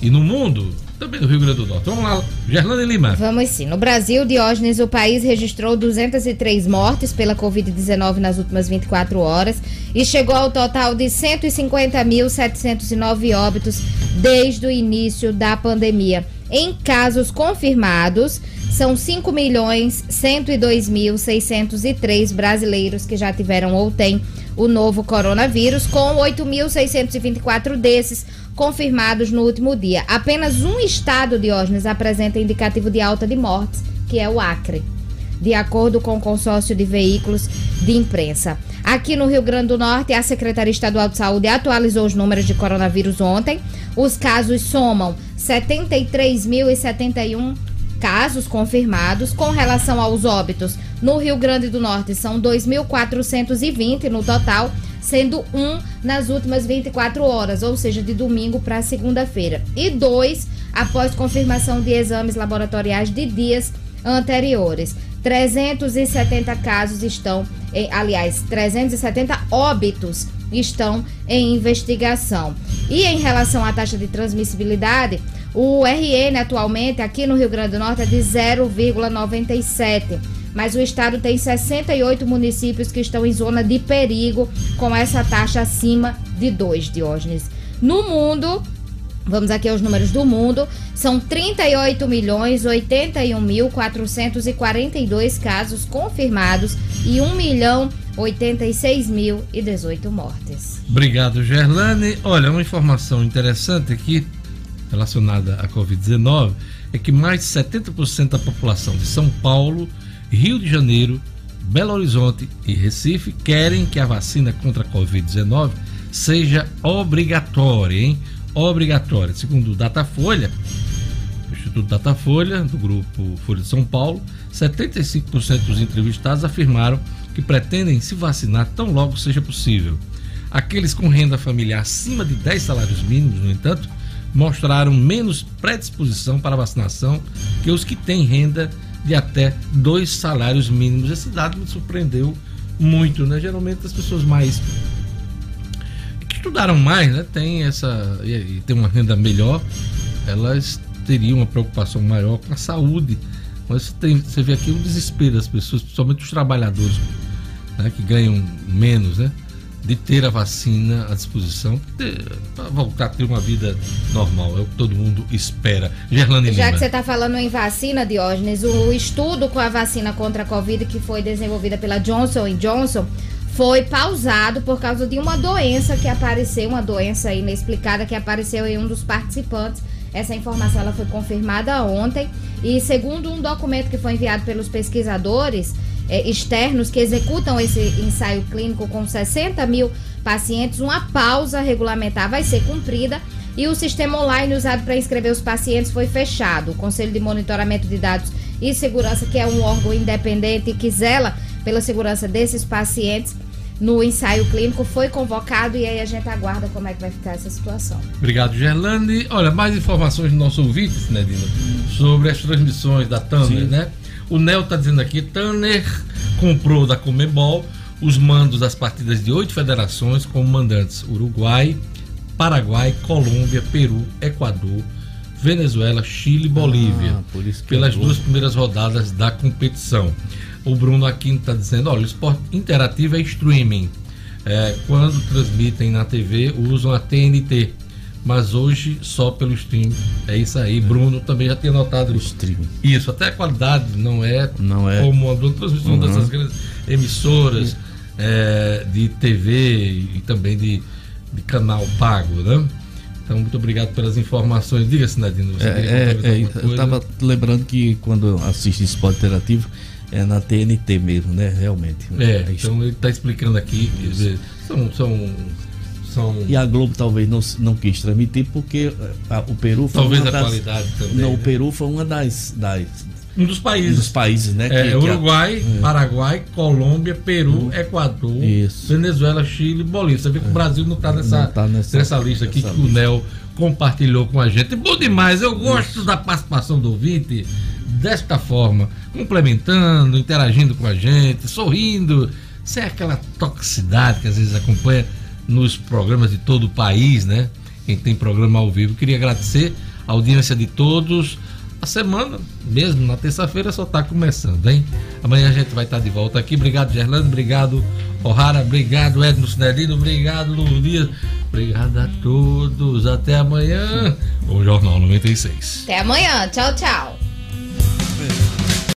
e no mundo também no Rio Grande do Norte. Vamos lá, Gerlane Lima. Vamos sim. No Brasil, Diógenes, o país registrou 203 mortes pela Covid-19 nas últimas 24 horas e chegou ao total de 150.709 óbitos desde o início da pandemia. Em casos confirmados, são 5 milhões 102.603 brasileiros que já tiveram ou têm o novo coronavírus, com 8.624 desses confirmados no último dia. Apenas um estado, Diógenes, apresenta indicativo de alta de mortes, que é o Acre, de acordo com o consórcio de veículos de imprensa. Aqui no Rio Grande do Norte, a Secretaria Estadual de Saúde atualizou os números de coronavírus ontem. Os casos somam 73.071 casos confirmados. Com relação aos óbitos, no Rio Grande do Norte são 2.420 no total, sendo um nas últimas 24 horas, ou seja, de domingo para segunda-feira, e dois após confirmação de exames laboratoriais de dias anteriores. 370 casos estão, em, aliás, 370 óbitos estão em investigação. E em relação à taxa de transmissibilidade, o RN atualmente aqui no Rio Grande do Norte é de 0,97. mas o estado tem 68 municípios que estão em zona de perigo com essa taxa acima de 2, Diógenes. No mundo, Vamos aqui aos números do mundo. São 38 milhões 81 mil 442 casos confirmados e 1 milhão 86 mil e 18 mortes. Obrigado, Gerlane. Olha, uma informação interessante aqui relacionada à Covid-19 é que mais de 70% da população de São Paulo, Rio de Janeiro, Belo Horizonte e Recife querem que a vacina contra a Covid-19 seja obrigatória, hein? Obrigatória. Segundo o Datafolha, o Instituto Datafolha, do grupo Folha de São Paulo, 75% dos entrevistados afirmaram que pretendem se vacinar tão logo seja possível. Aqueles com renda familiar acima de 10 salários mínimos, no entanto, mostraram menos predisposição para vacinação que os que têm renda de até dois salários mínimos. Esse dado me surpreendeu muito, né? Geralmente as pessoas mais que estudaram mais, né, tem essa e, e tem uma renda melhor, elas teriam uma preocupação maior com a saúde. Mas tem, você vê aqui o desespero das pessoas, principalmente os trabalhadores né, que ganham menos, né? De ter a vacina à disposição para voltar a ter uma vida normal. É o que todo mundo espera. Gerlane Já Lima. que você está falando em vacina, Diógenes, o estudo com a vacina contra a Covid que foi desenvolvida pela Johnson Johnson foi pausado por causa de uma doença que apareceu, uma doença inexplicada que apareceu em um dos participantes. Essa informação ela foi confirmada ontem e segundo um documento que foi enviado pelos pesquisadores, é, externos que executam esse ensaio clínico com 60 mil pacientes, uma pausa regulamentar vai ser cumprida e o sistema online usado para inscrever os pacientes foi fechado. O Conselho de Monitoramento de Dados e Segurança, que é um órgão independente que zela pela segurança desses pacientes no ensaio clínico, foi convocado e aí a gente aguarda como é que vai ficar essa situação. Obrigado, Gerlande. Olha, mais informações do nosso ouvinte, né, Dino, sobre as transmissões da Thunder, né? O Nel está dizendo aqui, Tanner comprou da Comebol os mandos das partidas de oito federações como mandantes Uruguai, Paraguai, Colômbia, Peru, Equador, Venezuela, Chile e Bolívia, ah, pelas duas primeiras rodadas da competição. O Bruno Aquino está dizendo, olha, o esporte interativo é streaming. É, quando transmitem na TV, usam a TNT mas hoje só pelo stream. É isso aí. Bruno também já tinha notado. O stream. Isso, até a qualidade não é, não é. como a transmissão uhum. dessas grandes emissoras é, de TV e também de, de canal pago, né? Então, muito obrigado pelas informações. Diga, Sinadino, você é, é, é Eu estava lembrando que quando assisti esporte interativo, é na TNT mesmo, né? Realmente. É, então ele está explicando aqui. São, são são... E a Globo talvez não, não quis transmitir porque eh, a, o Peru foi talvez uma a das, qualidade também. Não, né? o Peru foi uma das, das um dos países. Um dos países, né? É, que, Uruguai, que a... É. Paraguai, Colômbia, Peru, hum. Equador, Isso. Venezuela, Chile, Bolívia. Você vê que o é. Brasil não está nessa, tá nessa, nessa, lista aqui nessa que lista. o Nel compartilhou com a gente. Bom demais, eu gosto Isso. da participação do ouvinte desta forma, complementando, interagindo com a gente, sorrindo, sem aquela toxicidade que às vezes acompanha nos programas de todo o país, né? Quem tem programa ao vivo. Queria agradecer a audiência de todos. A semana, mesmo na terça-feira, só está começando, hein? Amanhã a gente vai estar tá de volta aqui. Obrigado, Gerlando. Obrigado, O'Hara. Obrigado, Edno Cinedino. Obrigado, Luiz. Obrigado a todos. Até amanhã. O Jornal 96. Até amanhã. Tchau, tchau.